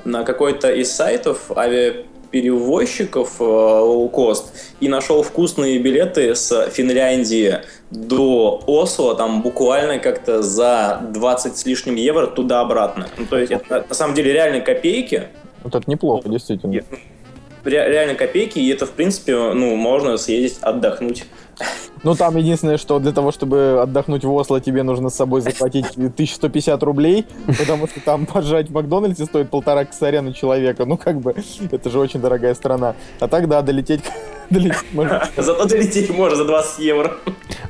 на какой-то из сайтов авиаперевозчиков э, low-cost и нашел вкусные билеты с Финляндии до Осло, там буквально как-то за 20 с лишним евро туда-обратно. Ну, то есть это на самом деле реально копейки, Вот это неплохо, действительно. Ре- реально копейки, и это, в принципе, ну, можно съездить отдохнуть. Ну, там единственное, что для того, чтобы отдохнуть в Осло, тебе нужно с собой захватить 1150 <laughs> рублей, потому что там поджать в Макдональдсе стоит полтора косаря на человека. Ну, как бы, это же очень дорогая страна. А так, да, долететь, <laughs> долететь можно. <laughs> Зато долететь можно за 20 евро.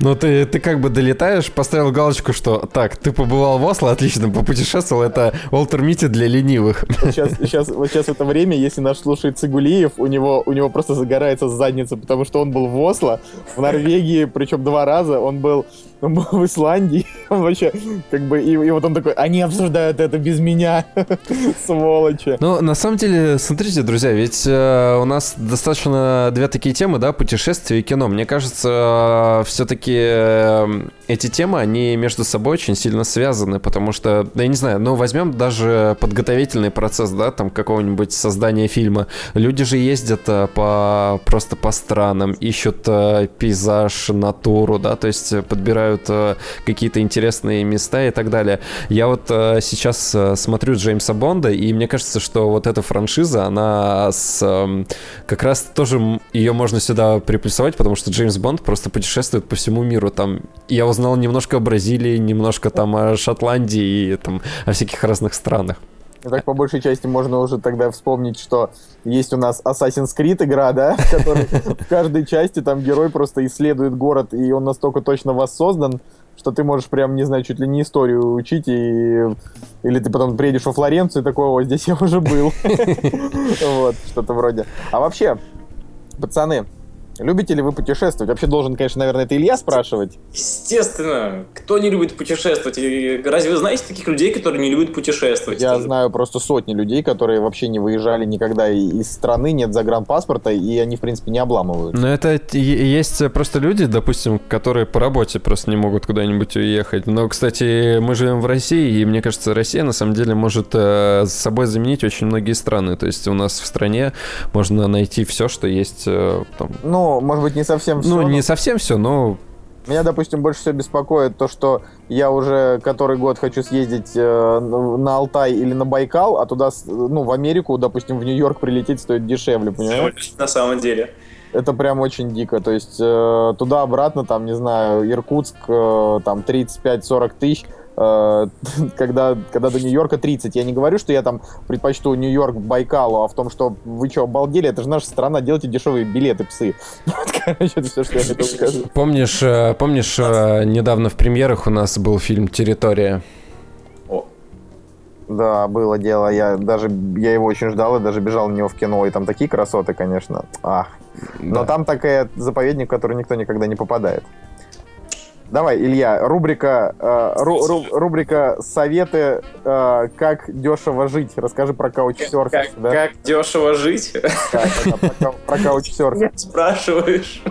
Ну, ты, ты как бы долетаешь, поставил галочку, что так, ты побывал в Осло, отлично, попутешествовал, это Уолтер Мити для ленивых. Вот сейчас, сейчас, вот сейчас это время, если наш слушает Цигулиев, у него, у него просто загорается задница, потому что он был в Осло, в Норвегии, причем два раза. Он был он был в Исландии, <laughs> он вообще, как бы, и, и вот он такой, они обсуждают это без меня, <laughs> сволочи. Ну, на самом деле, смотрите, друзья, ведь э, у нас достаточно две такие темы, да, путешествие и кино. Мне кажется, э, все-таки э, эти темы, они между собой очень сильно связаны, потому что, да я не знаю, ну, возьмем даже подготовительный процесс, да, там, какого-нибудь создания фильма. Люди же ездят э, по, просто по странам, ищут э, пейзаж, натуру, да, то есть подбирают э, какие-то интересные места и так далее. Я вот э, сейчас э, смотрю Джеймса Бонда, и мне кажется, что вот эта франшиза, она с, э, как раз тоже ее можно сюда приплюсовать, потому что Джеймс Бонд просто путешествует по всему миру. Там я узнал немножко о Бразилии, немножко там о Шотландии и там о всяких разных странах. И так, по большей части, можно уже тогда вспомнить, что есть у нас Assassin's Creed игра, да, <laughs> в которой в каждой части там герой просто исследует город, и он настолько точно воссоздан, что ты можешь прям, не знаю, чуть ли не историю учить, и... или ты потом приедешь во Флоренцию и такой, о, здесь я уже был. <laughs> Вот, что-то вроде. А вообще, пацаны, Любите ли вы путешествовать? Вообще должен, конечно, наверное, это Илья спрашивать. Естественно. Кто не любит путешествовать? И Разве вы знаете таких людей, которые не любят путешествовать? Я знаю просто сотни людей, которые вообще не выезжали никогда из страны, нет загранпаспорта, и они, в принципе, не обламывают. Но это есть просто люди, допустим, которые по работе просто не могут куда-нибудь уехать. Но, кстати, мы живем в России, и мне кажется, Россия на самом деле может э, с собой заменить очень многие страны. То есть у нас в стране можно найти все, что есть э, там. Ну, может быть, не совсем все. Ну, не совсем все, но Меня, допустим, больше всего беспокоит то, что я уже который год хочу съездить э, на Алтай или на Байкал, а туда, ну, в Америку, допустим, в Нью-Йорк прилететь стоит дешевле, понимаешь? На самом деле. Это прям очень дико. То есть э, туда-обратно, там, не знаю, Иркутск, э, там 35-40 тысяч, <laughs> когда, когда до Нью-Йорка 30. Я не говорю, что я там предпочту Нью-Йорк Байкалу, а в том, что вы что, обалдели? Это же наша страна, делайте дешевые билеты, псы. <laughs> Вот, короче, это все, что я хотел <laughs> сказать. помнишь, э, помнишь, э, недавно в премьерах у нас был фильм Территория. Да, было дело. Я даже я его очень ждал и даже бежал на него в кино. И там такие красоты, конечно. Ах. Но Да. там такая заповедник, в который никто никогда не попадает. Давай, Илья, рубрика, э, ру- ру- рубрика советы, э, как дешево жить. Расскажи про каучсерфинг. как, да? как дешево жить? Да, да, про, про каучсерфинг. Спрашиваешь.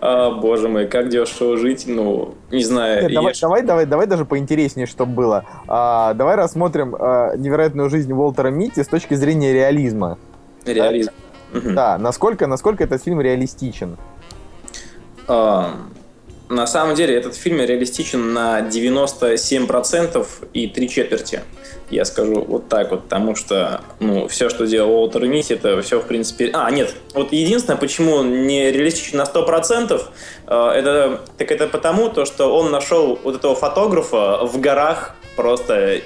А, Боже мой, как дешево жить? Ну, не знаю. Нет, давай, давай, давай, давай даже поинтереснее, чтобы было. А, давай рассмотрим а, невероятную жизнь Уолтера Митти с точки зрения реализма. Реализм. Да, насколько, насколько этот фильм реалистичен. А, На самом деле этот фильм реалистичен на 97% и три четверти. Я скажу вот так вот, потому что ну, все, что делал Уолтер Митти, это все, в принципе... А, нет, вот единственное, почему не реалистичен на 100%, э, это, так это потому, то, что он нашел вот этого фотографа в горах просто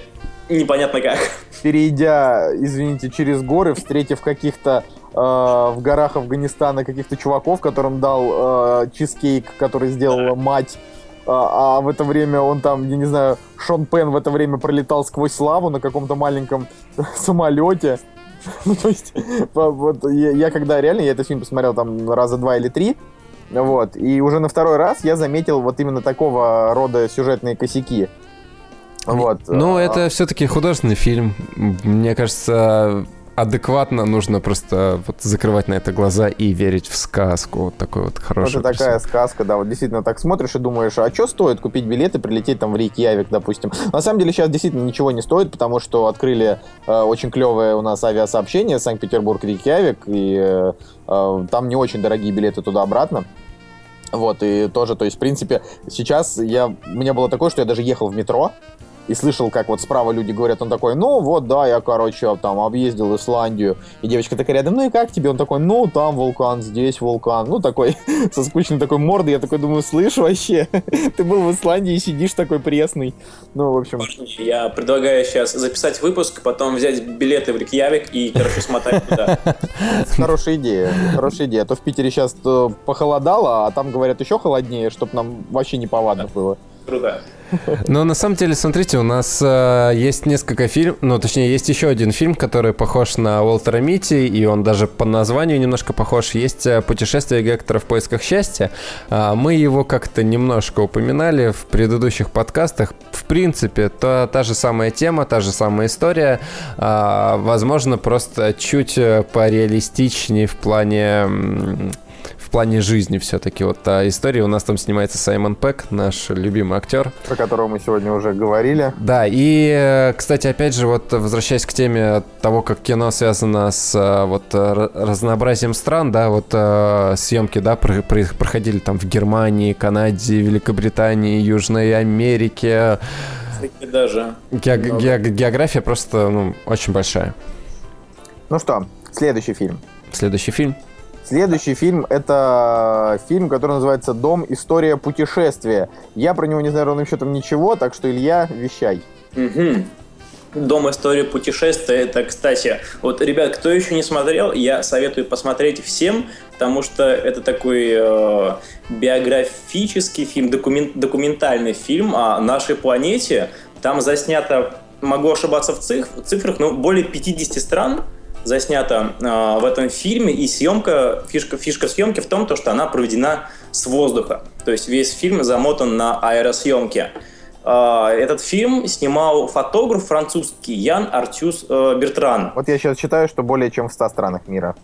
непонятно как. Перейдя, извините, через горы, встретив каких-то э, в горах Афганистана каких-то чуваков, которым дал э, чизкейк, который сделала мать. А, а в это время он там, я не знаю, Шон Пен в это время пролетал сквозь славу на каком-то маленьком <laughs> самолете. <laughs> Ну, то есть, вот я, я когда реально, я этот фильм посмотрел там раза два или три, вот, и уже на второй раз я заметил вот именно такого рода сюжетные косяки. Вот. Ну, А, это все-таки художественный фильм. Мне кажется, адекватно нужно просто вот закрывать на это глаза и верить в сказку. Вот такой вот хороший. Это такая сказка, да, вот действительно так смотришь и думаешь, а что стоит купить билеты, прилететь там в Рейкьявик, допустим. На самом деле сейчас действительно ничего не стоит, потому что открыли э, очень клевое у нас авиасообщение Санкт-Петербург-Рейкьявик, и э, э, там не очень дорогие билеты туда-обратно. Вот, и тоже, то есть, в принципе, сейчас я, у меня было такое, что я даже ехал в метро, и слышал, как вот справа люди говорят, он такой, ну вот, да, я, короче, там объездил Исландию. И девочка такая рядом, ну и как тебе? Он такой, ну там вулкан, здесь вулкан. Ну такой, <laughs> со скучной такой мордой. Я такой думаю, слышь, вообще, <laughs> ты был в Исландии и сидишь такой пресный. Ну, в общем, Я предлагаю сейчас записать выпуск, потом взять билеты в Рикьявик и, короче, смотать туда. <laughs> хорошая идея, хорошая идея. А то в Питере сейчас похолодало, а там, говорят, еще холоднее, чтобы нам вообще не повадно было. Круто. <laughs> Но на самом деле, смотрите, у нас э, есть несколько фильмов, ну, точнее, есть еще один фильм, который похож на Уолтера Митти, и он даже по названию немножко похож. Есть э, «Путешествие Гектора в поисках счастья». А, мы его как-то немножко упоминали в предыдущих подкастах. В принципе, то та же самая тема, та же самая история. А, возможно, просто чуть э, пореалистичнее в плане в плане жизни все-таки. Вот та история, у нас там снимается Саймон Пэк, наш любимый актер. Про которого мы сегодня уже говорили. Да, и, э, кстати, опять же, вот возвращаясь к теме того, как кино связано с э, вот разнообразием стран, да, вот съемки, да, проходили там в Германии, Канаде, Великобритании, Южной Америке. Даже. Ге- ге- география просто ну, очень большая. Ну что, следующий фильм. Следующий фильм. Следующий фильм — это фильм, который называется «Дом. История путешествия». Я про него не знаю ровным счетом ничего, так что, Илья, вещай. Угу. Дом истории путешествия. Это, кстати, вот, ребят, кто еще не смотрел, я советую посмотреть всем, потому что это такой э, биографический фильм, документ, документальный фильм о нашей планете. Там заснято, могу ошибаться в цифрах, но более 50 стран заснято э, в этом фильме, и съемка, фишка, фишка съемки в том, то, что она проведена с воздуха. То есть весь фильм замотан на аэросъемке. Э, этот фильм снимал фотограф французский Ян Артюс э, Бертран. Вот я сейчас читаю, что более чем в 100 странах мира.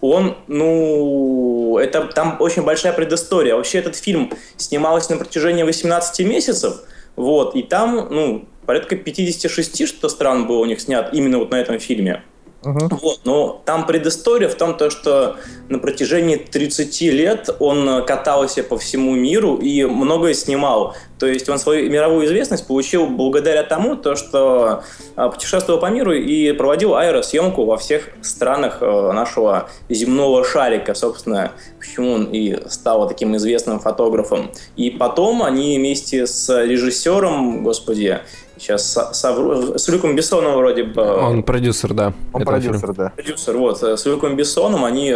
Он, ну, это там очень большая предыстория. Вообще этот фильм снимался на протяжении 18 месяцев, вот, и там, ну, порядка 56 что стран было у них снят именно вот на этом фильме. Uh-huh. Вот, но там предыстория в том, то, что на протяжении 30 лет он катался по всему миру и многое снимал. То есть он свою мировую известность получил благодаря тому, то, что а, путешествовал по миру и проводил аэросъемку во всех странах э, нашего земного шарика. Собственно, почему он и стал таким известным фотографом. И потом они вместе с режиссером, господи, Сейчас совру, с Люком Бессоном вроде бы. Он продюсер, да. Он продюсер, фильма. да. Продюсер, вот. С Люком Бессоном они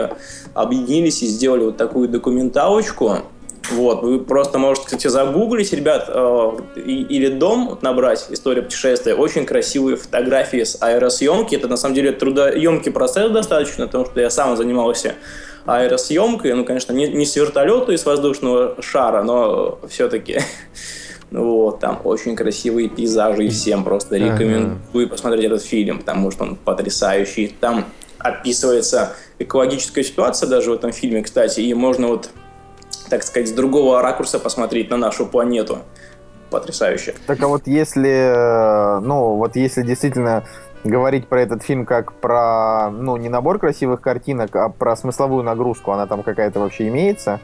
объединились и сделали вот такую документалочку. Вот, вы просто можете, кстати, загуглить, ребят, э, или дом набрать «История путешествия». Очень красивые фотографии с аэросъемки. Это, на самом деле, трудоемкий процесс достаточно, потому что я сам занимался аэросъемкой. Ну, конечно, не, не с вертолета и с воздушного шара, но все-таки Вот, там очень красивые пейзажи, и всем просто рекомендую ага. посмотреть этот фильм, потому что он потрясающий. Там описывается экологическая ситуация даже в этом фильме, кстати, и можно вот, так сказать, с другого ракурса посмотреть на нашу планету. Потрясающе. Так а вот если, ну, вот если действительно говорить про этот фильм как про, ну, не набор красивых картинок, а про смысловую нагрузку, она там какая-то вообще имеется?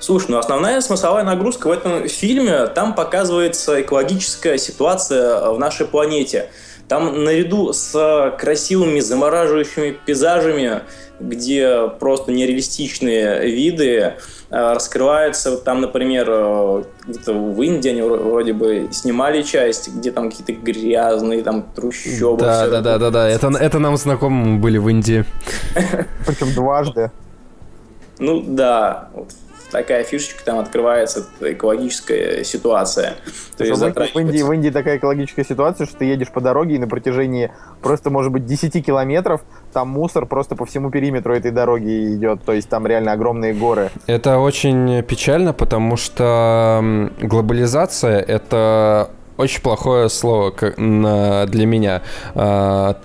Слушай, ну основная смысловая нагрузка в этом фильме, там показывается экологическая ситуация в нашей планете. Там наряду с красивыми замораживающими пейзажами, где просто нереалистичные виды, э, раскрывается, там, например, э, где-то в Индии они вроде бы снимали часть, где там какие-то грязные там трущобы. Да, да, да, да, да, это, это нам знакомы были в Индии. Причем дважды. Ну да, такая фишечка, там открывается экологическая ситуация. То есть в, Индии, в Индии такая экологическая ситуация, что ты едешь по дороге и на протяжении просто, может быть, 10 километров там мусор просто по всему периметру этой дороги идет, то есть там реально огромные горы. Это очень печально, потому что глобализация — это очень плохое слово для меня а,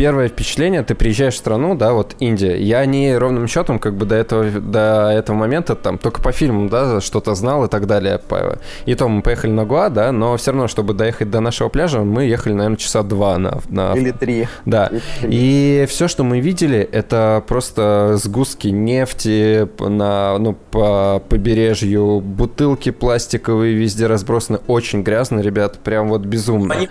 первое впечатление, ты приезжаешь в страну, да, вот Индия. Я не ровным счетом, как бы до этого, до этого момента там только по фильмам, да, что-то знал и так далее. И то мы поехали на Гуа, да, но все равно, чтобы доехать до нашего пляжа, мы ехали, наверное, часа два на... на... Или три. Да. Или три. И все, что мы видели, это просто сгустки нефти на, ну, по побережью, бутылки пластиковые везде разбросаны, очень грязно, ребят, прям вот безумно. Они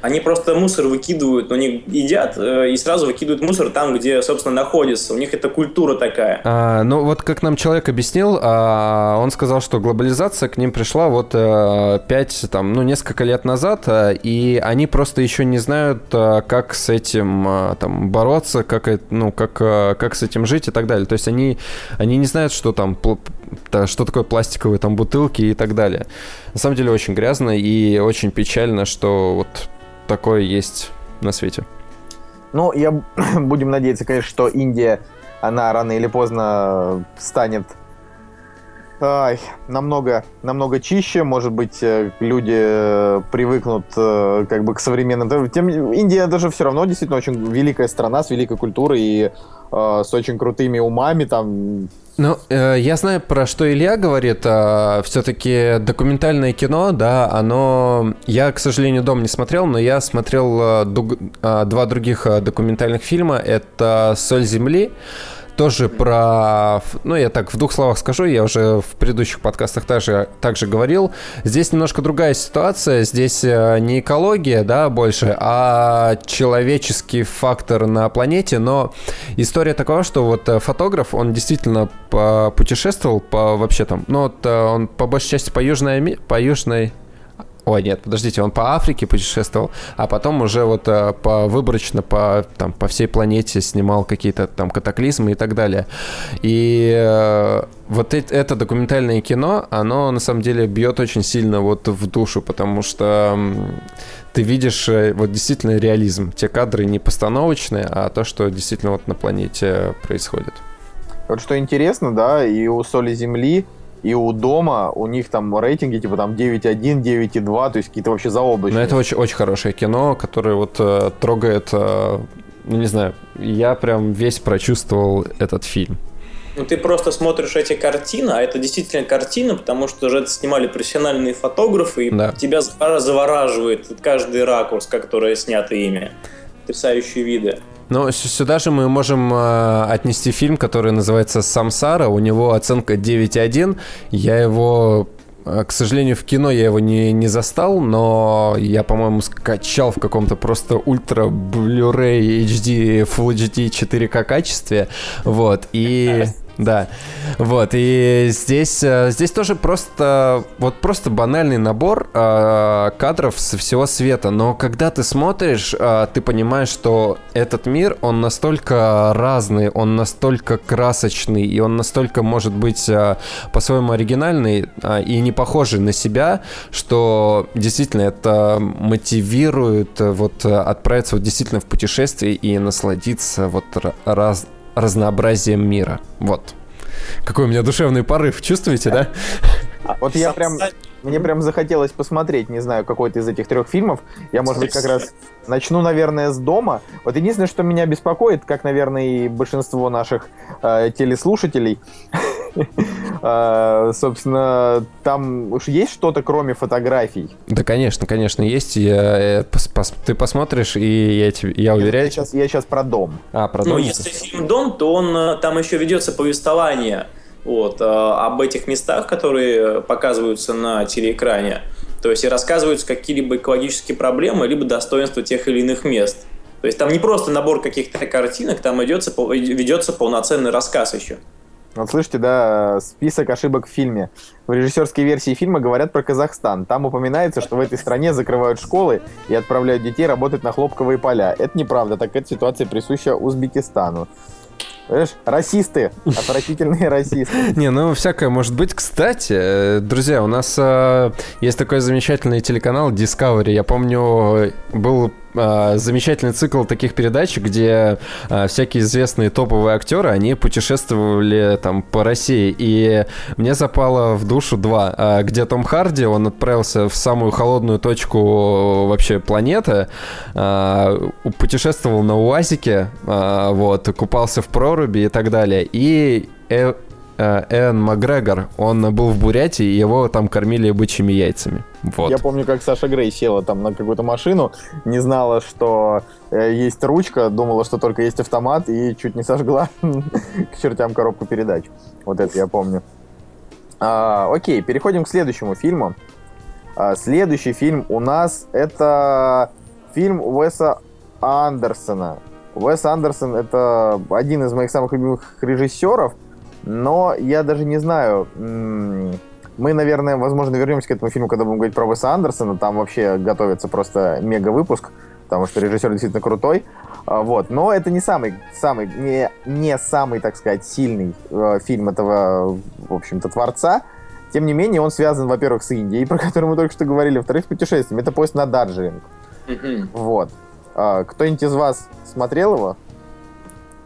они просто мусор выкидывают, но они едят э, и сразу выкидывают мусор там, где, собственно, находится. У них это культура такая. А, ну вот как нам человек объяснил, а, он сказал, что глобализация к ним пришла вот а, 5, там, ну несколько лет назад, а, и они просто еще не знают, а, как с этим а, там бороться, как, ну, как, а, как с этим жить и так далее. То есть они, они не знают, что там что такое пластиковые там бутылки и так далее. На самом деле очень грязно и очень печально, что вот такое есть на свете. Ну, я <clears throat> будем надеяться, конечно, что Индия, она рано или поздно станет ай, намного, намного чище. Может быть, э, люди э, привыкнут э, как бы к современным... Тем, Индия даже все равно действительно очень великая страна с великой культурой и э, с очень крутыми умами там ну, э, я знаю, про что Илья говорит. Э, все-таки документальное кино, да, оно... Я, к сожалению, дом не смотрел, но я смотрел э, дуг... э, два других э, документальных фильма. Это «Соль земли», тоже про... Ну, я так в двух словах скажу, я уже в предыдущих подкастах также, также говорил. Здесь немножко другая ситуация. Здесь э, не экология, да, больше, а человеческий фактор на планете. Но история такова, что вот э, фотограф, он действительно путешествовал по вообще там... Ну, вот э, он по большей части по Южной... По Южной Ой, нет, подождите, он по Африке путешествовал, а потом уже вот э, по выборочно по, там, по всей планете снимал какие-то там катаклизмы и так далее. И э, вот это, это документальное кино, оно на самом деле бьет очень сильно вот в душу, потому что ты видишь э, вот действительно реализм. Те кадры не постановочные, а то, что действительно вот на планете происходит. Вот что интересно, да, и у Соли Земли и у дома у них там рейтинги типа там 9.1, 9.2, то есть какие-то вообще заоблачные. Но это очень, очень хорошее кино, которое вот э, трогает, э, ну не знаю, я прям весь прочувствовал этот фильм. Ну, ты просто смотришь эти картины, а это действительно картина, потому что уже это снимали профессиональные фотографы, и да. тебя завораживает каждый ракурс, который снят ими. Потрясающие виды. Но сюда же мы можем э, отнести фильм, который называется «Самсара». У него оценка 9.1. Я его э, к сожалению, в кино я его не, не застал, но я, по-моему, скачал в каком-то просто ультра Blu-ray HD Full HD 4К качестве. Вот. И да. Вот, и здесь, э, здесь тоже просто, вот просто банальный набор э, кадров со всего света, но когда ты смотришь, э, ты понимаешь, что этот мир, он настолько разный, он настолько красочный, и он настолько может быть по-своему оригинальный и не похожий на себя, что действительно это мотивирует вот отправиться вот действительно в путешествие и насладиться вот раз, разнообразием мира. Вот. Какой у меня душевный порыв, чувствуете, да? А, вот я прям, мне прям захотелось посмотреть, не знаю, какой-то из этих трех фильмов. Я, может быть, как раз начну, наверное, с дома. Вот единственное, что меня беспокоит, как, наверное, и большинство наших э, телеслушателей, <laughs> А, собственно, там уж есть что-то, кроме фотографий? Да, конечно, конечно, есть. Я, ты посмотришь, и я, тебе, я уверяю... Я сейчас, я сейчас про дом. А, про ну, дом? Ну, если фильм «Дом», то он, э, там еще ведется повествование вот, э, об этих местах, которые показываются на телеэкране. То есть и рассказываются какие-либо экологические проблемы, либо достоинства тех или иных мест. То есть там не просто набор каких-то картинок, там идется, ведется полноценный рассказ еще. Вот слышите, да, список ошибок в фильме. В режиссерской версии фильма говорят про Казахстан. Там упоминается, что в этой стране закрывают школы и отправляют детей работать на хлопковые поля. Это неправда, так эта ситуация присуща Узбекистану. Понимаешь, расисты, отвратительные расисты. <laughs> Не, ну всякое может быть. Кстати, э, друзья, у нас э, есть такой замечательный телеканал Discovery. Я помню, был э, замечательный цикл таких передач, где э, всякие известные топовые актеры, они путешествовали там по России. И мне запало в душу два, э, где Том Харди, он отправился в самую холодную точку вообще планеты, э, путешествовал на УАЗике, э, вот, купался в проруби и так далее. И э, Э, Ээн Макгрегор, он был в Бурятии, и его там кормили бычьими яйцами. Вот. Я помню, как Саша Грей села там на какую-то машину, не знала, что э, есть ручка, думала, что только есть автомат, и чуть не сожгла <laughs> к чертям коробку передач. Вот это я помню. А, окей, переходим к следующему фильму. А, следующий фильм у нас это фильм Уэса Андерсона. Уэс Андерсон это один из моих самых любимых режиссеров – но я даже не знаю. Мы, наверное, возможно, вернемся к этому фильму, когда будем говорить про Уэса Андерсона. Там вообще готовится просто мега-выпуск, потому что режиссер действительно крутой. А, вот. Но это не самый, самый не, не самый, так сказать, сильный э, фильм этого в общем-то, творца. Тем не менее, он связан, во-первых, с Индией, <laughs> про которую мы только что говорили, во-вторых, с путешествием. Это поезд на Дарджелинг. Мгм. Вот. А, кто-нибудь из вас смотрел его?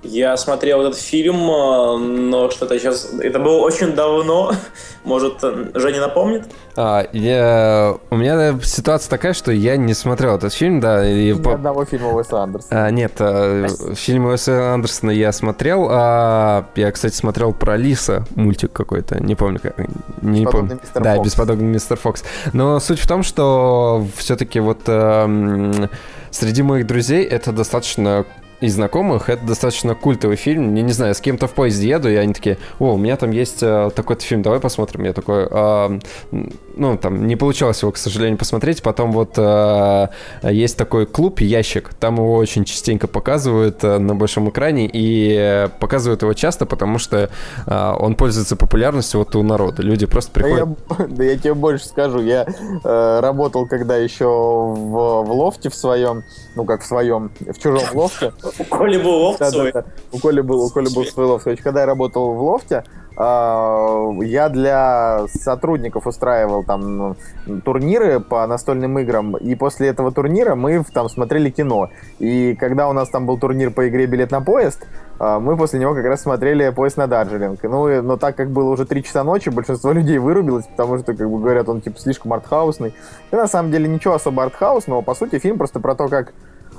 Я смотрел этот фильм, э, но что-то сейчас... Это было очень давно. <laughs> Может, э, Женя напомнит? А, я... У меня ситуация такая, что я не смотрел этот фильм, да, и Ни по- одного фильма Уэса Андерсона. А, нет, а, фильм Уэса Андерсона я смотрел. а, я, кстати, смотрел про Лиса, мультик какой-то, не помню как. Не Бесподобный помню. мистер да, Фокс. бесподобный мистер Фокс. Но суть в том, что все-таки вот эм, среди моих друзей это достаточно и знакомых, это достаточно культовый фильм. Я не знаю, с кем-то в поезде еду, и они такие, о, у меня там есть э, такой-то фильм, давай посмотрим. Я такой, «А, м, ну, там, не получалось его, к сожалению, посмотреть. Потом вот э, есть такой клуб «Ящик», там его очень частенько показывают э, на большом экране, и э, показывают его часто, потому что э, он пользуется популярностью вот у народа. Люди просто Да я, приходят... <laughs> да я тебе больше скажу, я э, работал когда еще в, в лофте в своем, ну как в своем, в чужом лофте. У Коли был лофт Да, свой. да, да. У Коли был, у Коли был свой лофт. Короче, когда я работал в лофте, а, я для сотрудников устраивал там турниры по настольным играм, и после этого турнира мы там смотрели кино. И когда у нас там был турнир по игре «Билет на поезд», а, мы после него как раз смотрели «Поезд на Дарджелинг». Ну, но так как было уже 3 часа ночи, большинство людей вырубилось, потому что, как бы говорят, он типа слишком артхаусный. И на самом деле ничего особо артхаусного. По сути, фильм просто про то, как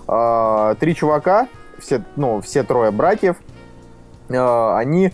а, три чувака, все, ну, все трое братьев, а, они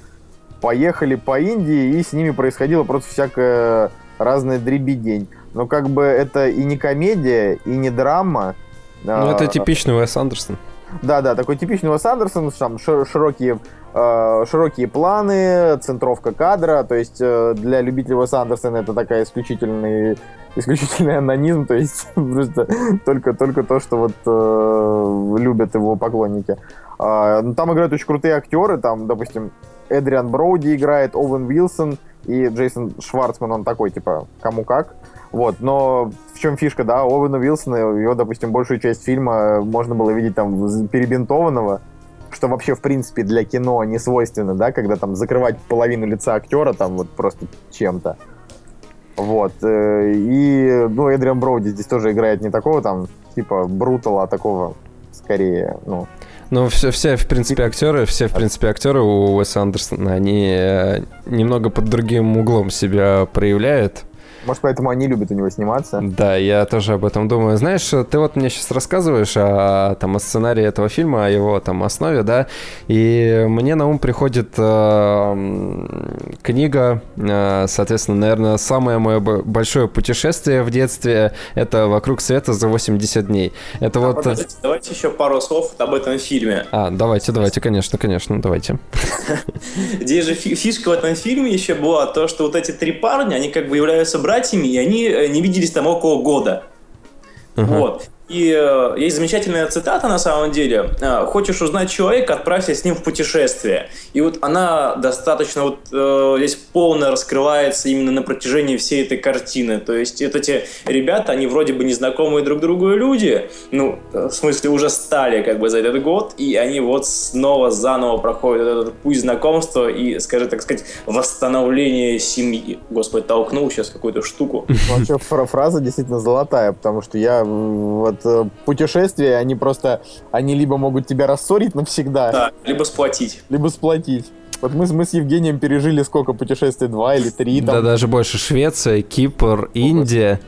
поехали по Индии, и с ними происходило просто всякое разное дребедень. Но как бы это и не комедия, и не драма. Ну, это типичный Уэс Андерсон. Да, да, такой типичный Уэс Андерсон, там ши- широкие, э, широкие планы, центровка кадра, то есть э, для любителей Уэса Андерсона это такая исключительный, исключительный анонизм, то есть <laughs> просто только, только то, что вот э, любят его поклонники. Ну, там играют очень крутые актеры, там, допустим, Эдриан Броуди играет, Оуэн Уилсон и Джейсон Шварцман, он такой, типа, кому как. Вот, но в чем фишка, да, Оуэна Уилсона, его, допустим, большую часть фильма можно было видеть там перебинтованного, что вообще, в принципе, для кино не свойственно, да, когда там закрывать половину лица актера там вот просто чем-то. Вот. э, И, ну, Эдриан Броуди здесь тоже играет не такого там, типа, брутала, а такого, скорее, ну, Ну, все, все, в принципе, актеры, все, в принципе, актеры у Уэса Андерсона, они э, немного под другим углом себя проявляют. Может, поэтому они любят у него сниматься. Да, я тоже об этом думаю. Знаешь, ты вот мне сейчас рассказываешь о, там, о сценарии этого фильма, о его там основе, да, и мне на ум приходит э, книга, э, соответственно, наверное, самое мое большое путешествие в детстве, это «Вокруг света за 80 дней». Это А, вот... э, подождите, давайте еще пару слов об этом фильме. А, давайте, давайте, конечно, конечно, давайте. <laughs> Здесь же фи- фишка в этом фильме еще была то, что вот эти три парня, они как бы являются братьями, и они э, не виделись там около года. Ага. Вот. И э, есть замечательная цитата на самом деле. Э, Хочешь узнать человека, отправься с ним в путешествие. И вот она достаточно вот э, здесь полно раскрывается именно на протяжении всей этой картины. То есть вот эти ребята, они вроде бы незнакомые друг другу люди, ну, э, в смысле уже стали как бы за этот год, и они вот снова заново проходят этот путь знакомства и, скажем так сказать, восстановления семьи. Господи, толкнул сейчас какую-то штуку. Вообще фра- фраза действительно золотая, потому что я м, вот э, путешествия, они просто, они либо могут тебя рассорить навсегда, Да, либо сплотить. либо сплотить. Вот мы, с- мы с Евгением пережили сколько путешествий, два или три Да, там. даже больше Швеция, Кипр, Индия.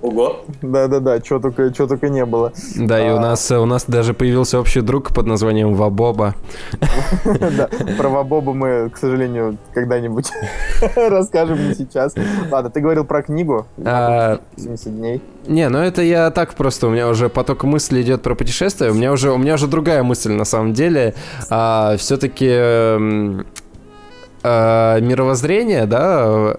Ого. Да-да-да, что только, чё только не было. Да, и у А. нас, у нас даже появился общий друг под названием Вабоба. <laughs> Да, Про Вабоба мы, к сожалению, когда-нибудь <laughs> расскажем не сейчас. Ладно, ты говорил про книгу А, 70 дней. Не, ну это я так просто, у меня уже поток мыслей идет про путешествия, у меня уже, у меня уже другая мысль на самом деле. все-таки мировоззрение, да,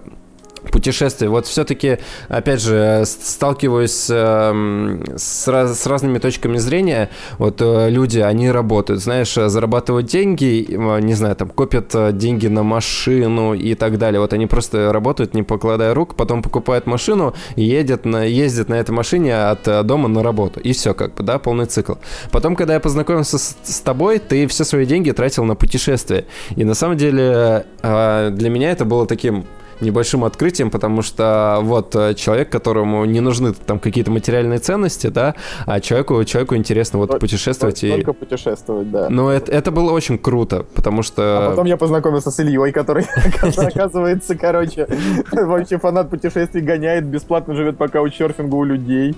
путешествий. Вот все-таки, опять же, сталкиваюсь с, эм, с, раз, с разными точками зрения. Вот э, люди, они работают, знаешь, зарабатывают деньги, не знаю, там, копят э, деньги на машину и так далее. Вот они просто работают, не покладая рук, потом покупают машину и едят на, ездят на этой машине от э, дома на работу. И все, как бы, да, полный цикл. Потом, когда я познакомился с, с тобой, ты все свои деньги тратил на путешествия. И на самом деле для меня это было таким небольшим открытием, потому что вот э, человек, которому не нужны там какие-то материальные ценности, да, а человеку, человеку интересно вот только, путешествовать. Только, и... только путешествовать, да. Но это, это было очень круто, потому что... А потом я познакомился с Ильей, который, <laughs> оказывается, короче, вообще фанат путешествий гоняет, бесплатно живет по каучсерфингу у людей.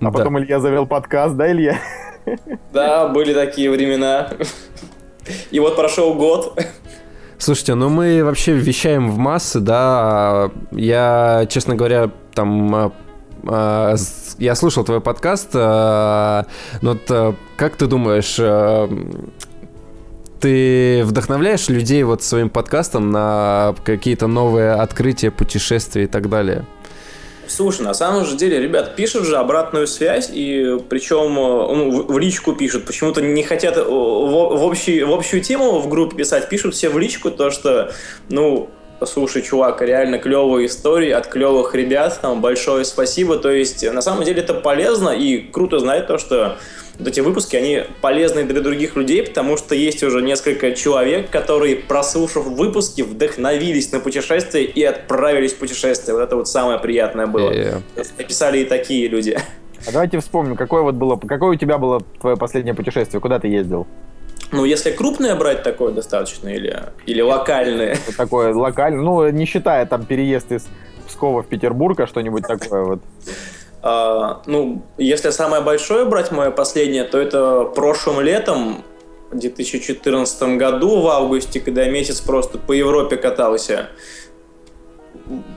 А потом Илья завел подкаст, да, Илья? Да, были такие времена. И вот прошел год. Слушайте, ну мы вообще вещаем в массы, да. Я, честно говоря, там а, а, я слушал твой подкаст, а, но вот как ты думаешь, ты вдохновляешь людей вот своим подкастом на какие-то новые открытия, путешествия и так далее? Слушай, на самом же деле, ребят, пишут же обратную связь, и причем ну, в личку пишут. Почему-то не хотят в, в, общий, в общую тему в группе писать, пишут все в личку, то что, ну, слушай, чувак, реально клевые истории от клевых ребят, там, большое спасибо. То есть, на самом деле это полезно и круто знать то, что вот эти выпуски, они полезны для других людей, потому что есть уже несколько человек, которые, прослушав выпуски, вдохновились на путешествие и отправились в путешествие. Вот это вот самое приятное было. Yeah. Написали и такие люди. А давайте вспомним, какое вот было, какое у тебя было твое последнее путешествие, куда ты ездил? Ну, если крупное брать такое достаточно, или, или локальное? <laughs> Такое локальное, ну, не считая там переезд из Пскова в Петербург, а что-нибудь такое вот. А, ну, если самое большое брать мое последнее, то это прошлым летом, в 2014 году, в августе, когда я месяц просто по Европе катался.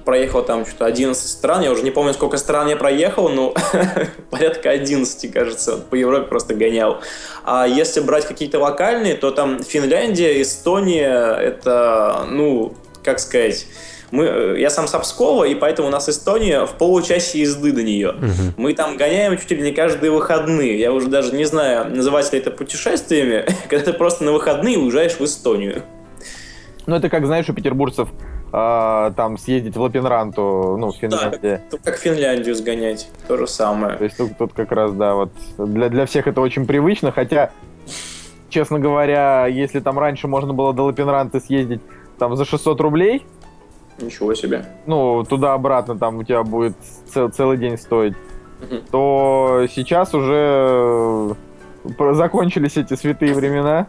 Проехал там что-то 11 стран, я уже не помню, сколько стран я проехал, но <laughs> порядка 11, кажется, по Европе просто гонял. А если брать какие-то локальные, то там Финляндия, Эстония, это, ну, как сказать мы, э, я сам с Пскова, и поэтому у нас Эстония в получасе езды до нее. Угу. Мы там гоняем чуть ли не каждые выходные. Я уже даже не знаю, называть ли это путешествиями, <laughs> когда ты просто на выходные уезжаешь в Эстонию. Ну, это как, знаешь, у петербуржцев э, там съездить в Лапинранту, ну, в Финляндии. Да, как в Финляндию сгонять, то же самое. То есть тут, тут как раз, да, вот для, для всех это очень привычно, хотя, честно говоря, если там раньше можно было до Лапинранты съездить там за 600 рублей, Ничего себе. Ну, туда-обратно там у тебя будет цел, целый день стоить. Угу. То сейчас уже э, закончились эти святые времена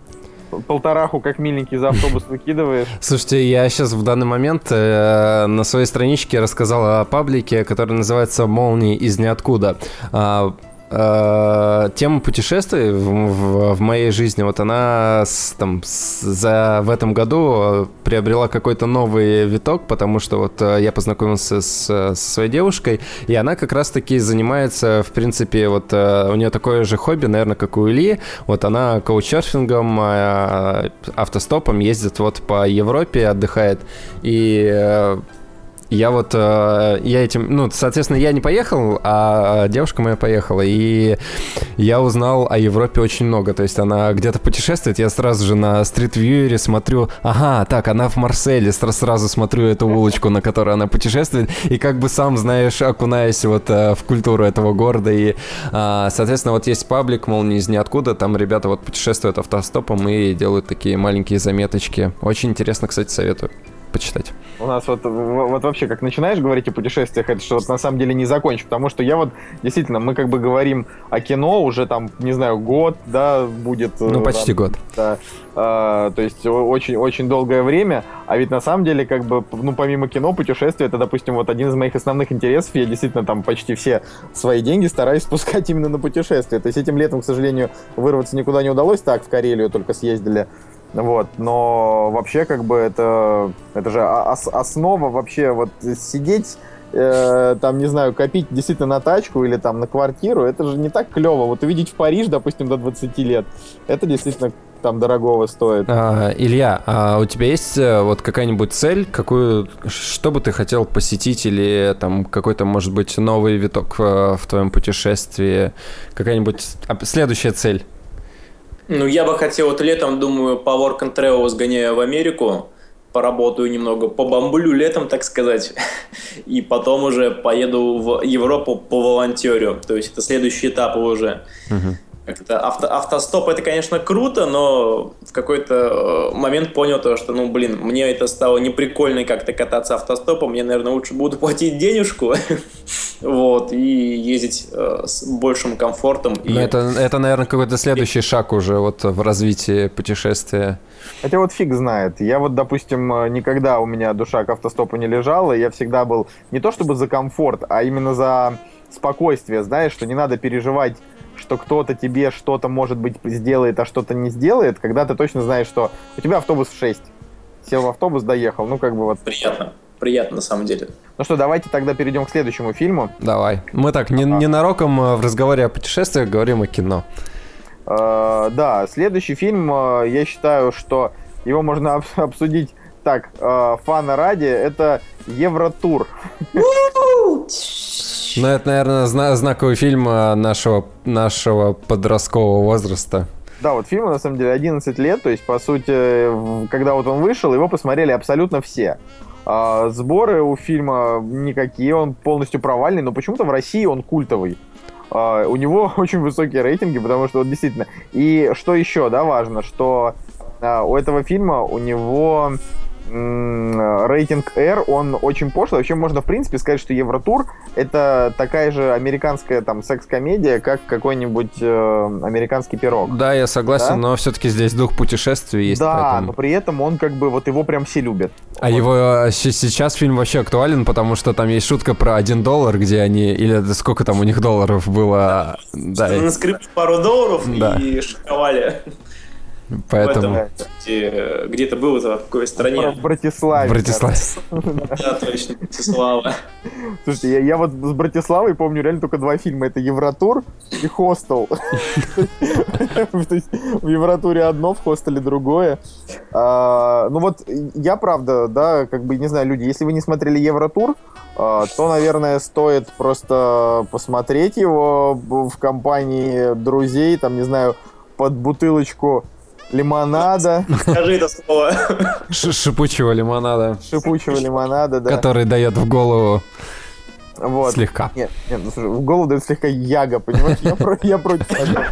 полтораху как миленький за автобус выкидываешь. Слушайте, я сейчас в данный момент э, на своей страничке рассказал о паблике, который называется «Молнии из ниоткуда». А, э, тема путешествий в, в, в моей жизни, вот она с, там, с, за, в этом году э, приобрела какой-то новый виток, потому что вот э, я познакомился с, со своей девушкой, и она как раз-таки занимается, в принципе, вот э, у нее такое же хобби, наверное, как у Ильи, вот она коучерфингом, автостопом ездит вот по Европе, отдыхает, и я вот, э, я этим, ну, соответственно, я не поехал, а девушка моя поехала, и я узнал о Европе очень много. То есть она где-то путешествует, я сразу же на стрит-вьюере смотрю, ага, так, она в Марселе, сразу смотрю эту улочку, на которой она путешествует, и как бы сам, знаешь, окунаюсь вот э, в культуру этого города, и, э, соответственно, вот есть паблик, мол, не из ниоткуда, там ребята вот путешествуют автостопом и делают такие маленькие заметочки. Очень интересно, кстати, советую почитать. У нас вот, вот вообще, как начинаешь говорить о путешествиях, это что вот на самом деле не закончишь, потому что я вот, действительно, мы как бы говорим о кино уже там, не знаю, год, да, будет. Ну, почти там, год. Да, а, то есть очень-очень долгое время, а ведь на самом деле, как бы, ну, помимо кино, путешествия, это, допустим, вот один из моих основных интересов, я действительно там почти все свои деньги стараюсь <laughs> спускать именно на путешествия. То есть этим летом, к сожалению, вырваться никуда не удалось, так, в Карелию только съездили, вот, но вообще как бы это, это же ос основа вообще вот сидеть э, там, не знаю, копить действительно на тачку или там на квартиру, это же не так клево. Вот увидеть в Париж, допустим, до 20 лет, это действительно там дорогого стоит. А, Илья, а у тебя есть э, вот какая-нибудь цель, какую, что бы ты хотел посетить или там какой-то, может быть, новый виток в, в твоем путешествии, какая-нибудь а, следующая цель? Ну, я бы хотел вот летом, думаю, по Work and Travel сгоняю в Америку, поработаю немного, побомблю летом, так сказать, <laughs> и потом уже поеду в Европу по волонтерю. То есть это следующий этап уже. Мгм. Как-то авто, автостоп это, конечно, круто, но в какой-то э, момент понял то, что, ну, блин, мне это стало неприкольно как-то кататься автостопом, мне, наверное, лучше буду платить денежку, <laughs> вот, и ездить э, с большим комфортом. И... Ну, это, это, наверное, какой-то следующий шаг уже вот в развитии путешествия. Хотя вот фиг знает. Я вот, допустим, э, никогда у меня душа к автостопу не лежала. Я всегда был не то чтобы за комфорт, а именно за спокойствие, знаешь, что не надо переживать, что кто-то тебе что-то, может быть, сделает, а что-то не сделает, когда ты точно знаешь, что у тебя автобус в 6. Сел в автобус, доехал. Ну, как бы вот. Приятно, приятно на самом деле. Ну что, давайте тогда перейдем к следующему фильму. Давай. Мы так, не, ненароком э, в разговоре о путешествиях говорим о кино. Э, да, следующий фильм, э, я считаю, что его можно <laughs> обс- обсудить так, э, фана ради, это Евротур. <laughs> Ну, это, наверное, зна- знаковый фильм э, нашего, нашего подросткового возраста. Да, вот фильму на самом деле 11 лет, то есть, по сути, когда вот он вышел, его посмотрели абсолютно все. А, сборы у фильма никакие, он полностью провальный, но почему-то в России он культовый. А, у него <laughs> очень высокие рейтинги, потому что вот действительно. И что еще, да, важно, что а, у этого фильма у него рейтинг R, он очень пошлый. Вообще можно, в принципе, сказать, что Евротур это такая же американская там секс-комедия, как какой-нибудь э, американский пирог. Да, я согласен, Да? но все-таки здесь дух путешествий есть. да, поэтому- но при этом он как бы вот его прям все любят. А Вот. его щ- сейчас фильм вообще актуален, потому что там есть шутка про один доллар, где они... Или сколько там у них долларов было... Да, и- Наскрипли пару долларов Да. и шоковали. Поэтому... Поэтому, где, где-то был это в какой стране. В Братиславе. В Братиславе. Да, точно, Слава. Слушайте, я, я вот с Братиславой помню реально только два фильма. Это Евротур и Хостел. <laughs> В Евротуре одно, в Хостеле другое. А, Ну вот я правда, да, как бы, не знаю, люди, если вы не смотрели Евротур, а, то, наверное, стоит просто посмотреть его в компании друзей, там, не знаю, под бутылочку лимонада, Скажи это слово. Ш- Шипучего лимонада, шипучего лимонада, да. который дает в голову Вот. слегка. Нет, нет, ну слушай, в голову дает слегка яга, понимаешь? Я, про- я против такого.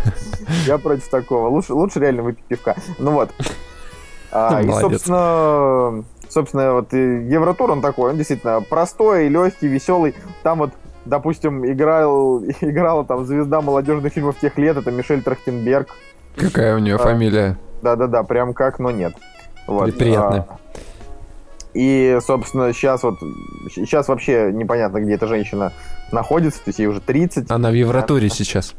Я против такого. Лучше, лучше реально выпить пивка. Ну вот. А, и, собственно, собственно, вот и Евротур, он такой, он действительно простой, легкий, веселый. Там вот, допустим, играл, <laughs> играла там звезда молодежных фильмов тех лет, это Мишель Трахтенберг. Какая у нее А. фамилия? Да-да-да, прям как, но нет. Вот. Приятно. А, И, собственно, сейчас вот, сейчас вообще непонятно, где эта женщина находится, то есть ей уже 30, Она в Евротуре сейчас.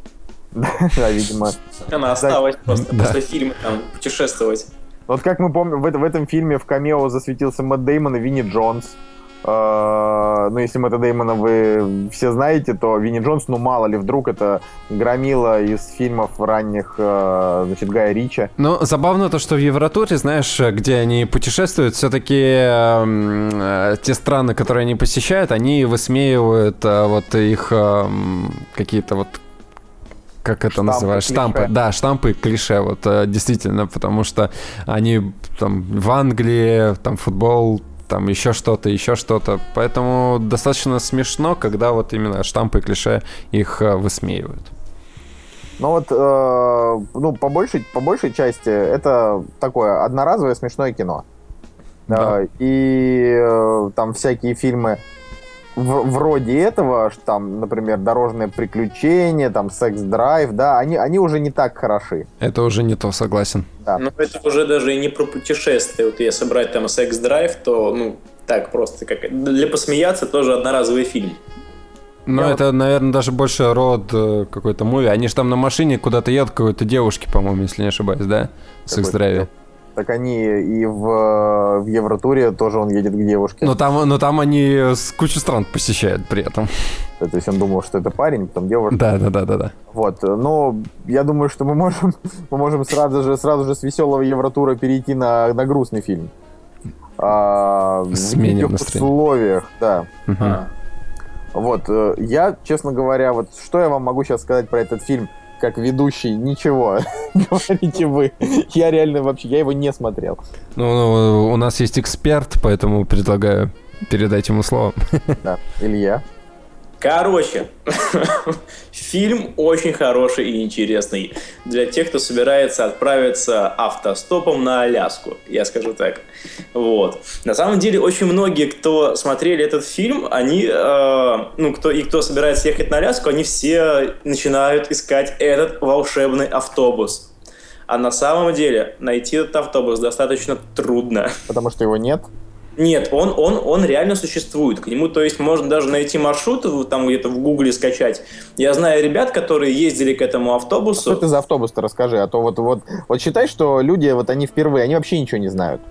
да, видимо. Она осталась просто после фильма там путешествовать. Вот как мы помним, в, в этом фильме в камео засветился Мэтт Деймон и Винни Джонс. Э, Ну, если Мэтта Деймона вы все знаете, то Винни Джонс, ну, мало ли, вдруг это громила из фильмов ранних, э, значит, Гая Рича. Ну, забавно то, что в Евротуре, знаешь, где они путешествуют, все-таки те страны, которые они посещают, они высмеивают э, вот их эм, какие-то вот как это Штампы, называют? Штампы. клише. Да, штампы, клише, вот э, действительно, потому что они там в Англии, там футбол, там еще что-то, еще что-то. Поэтому достаточно смешно, когда вот именно штампы и клише их э, высмеивают. Но вот, э, ну, по большей, по большей части это такое одноразовое смешное кино. Да. Э, И э, там всякие фильмы в- вроде этого, ш- там, например, «Дорожное приключение», там, «Секс-драйв», да, они, они уже не так хороши. Это уже не то, согласен. Да. Но это уже даже и не про путешествие. Вот если брать там секс-драйв, то, ну, так просто, как для посмеяться, тоже одноразовый фильм. Ну, это, наверное, даже больше род э, какой-то муви. Они же там на машине куда-то едут к какой-то девушке, по-моему, если не ошибаюсь, да? В секс-драйве. Так они и в, в Евротуре тоже он едет к девушке. Но там, но там они с кучу стран посещают при этом. То есть он думал, что это парень, потом девушка. Да, да, да, да, да. Вот, но я думаю, что мы можем, мы можем сразу же, сразу же с веселого Евротура перейти на, на грустный фильм. А, Сменим в настроение. условиях, да. Мгм. А. Вот, э, я, честно говоря, вот что я вам могу сейчас сказать про этот фильм, как ведущий, ничего. <laughs> Говорите вы. Я реально вообще, я его не смотрел. Ну, ну, у нас есть эксперт, поэтому предлагаю передать ему слово. Да, Илья. Короче, <laughs> фильм очень хороший и интересный для тех, кто собирается отправиться автостопом на Аляску, я скажу так. Вот. На самом деле, очень многие, кто смотрели этот фильм, они, э, ну, кто и кто собирается ехать на Аляску, они все начинают искать этот волшебный автобус. А на самом деле найти этот автобус достаточно трудно. Потому что его нет. Нет, он, он, он реально существует. К нему, то есть, можно даже найти маршрут, там где-то в гугле скачать. Я знаю ребят, которые ездили к этому Что автобусу. это за автобус-то расскажи, а то вот, вот, вот считай, что люди, вот они впервые, они вообще ничего не знают.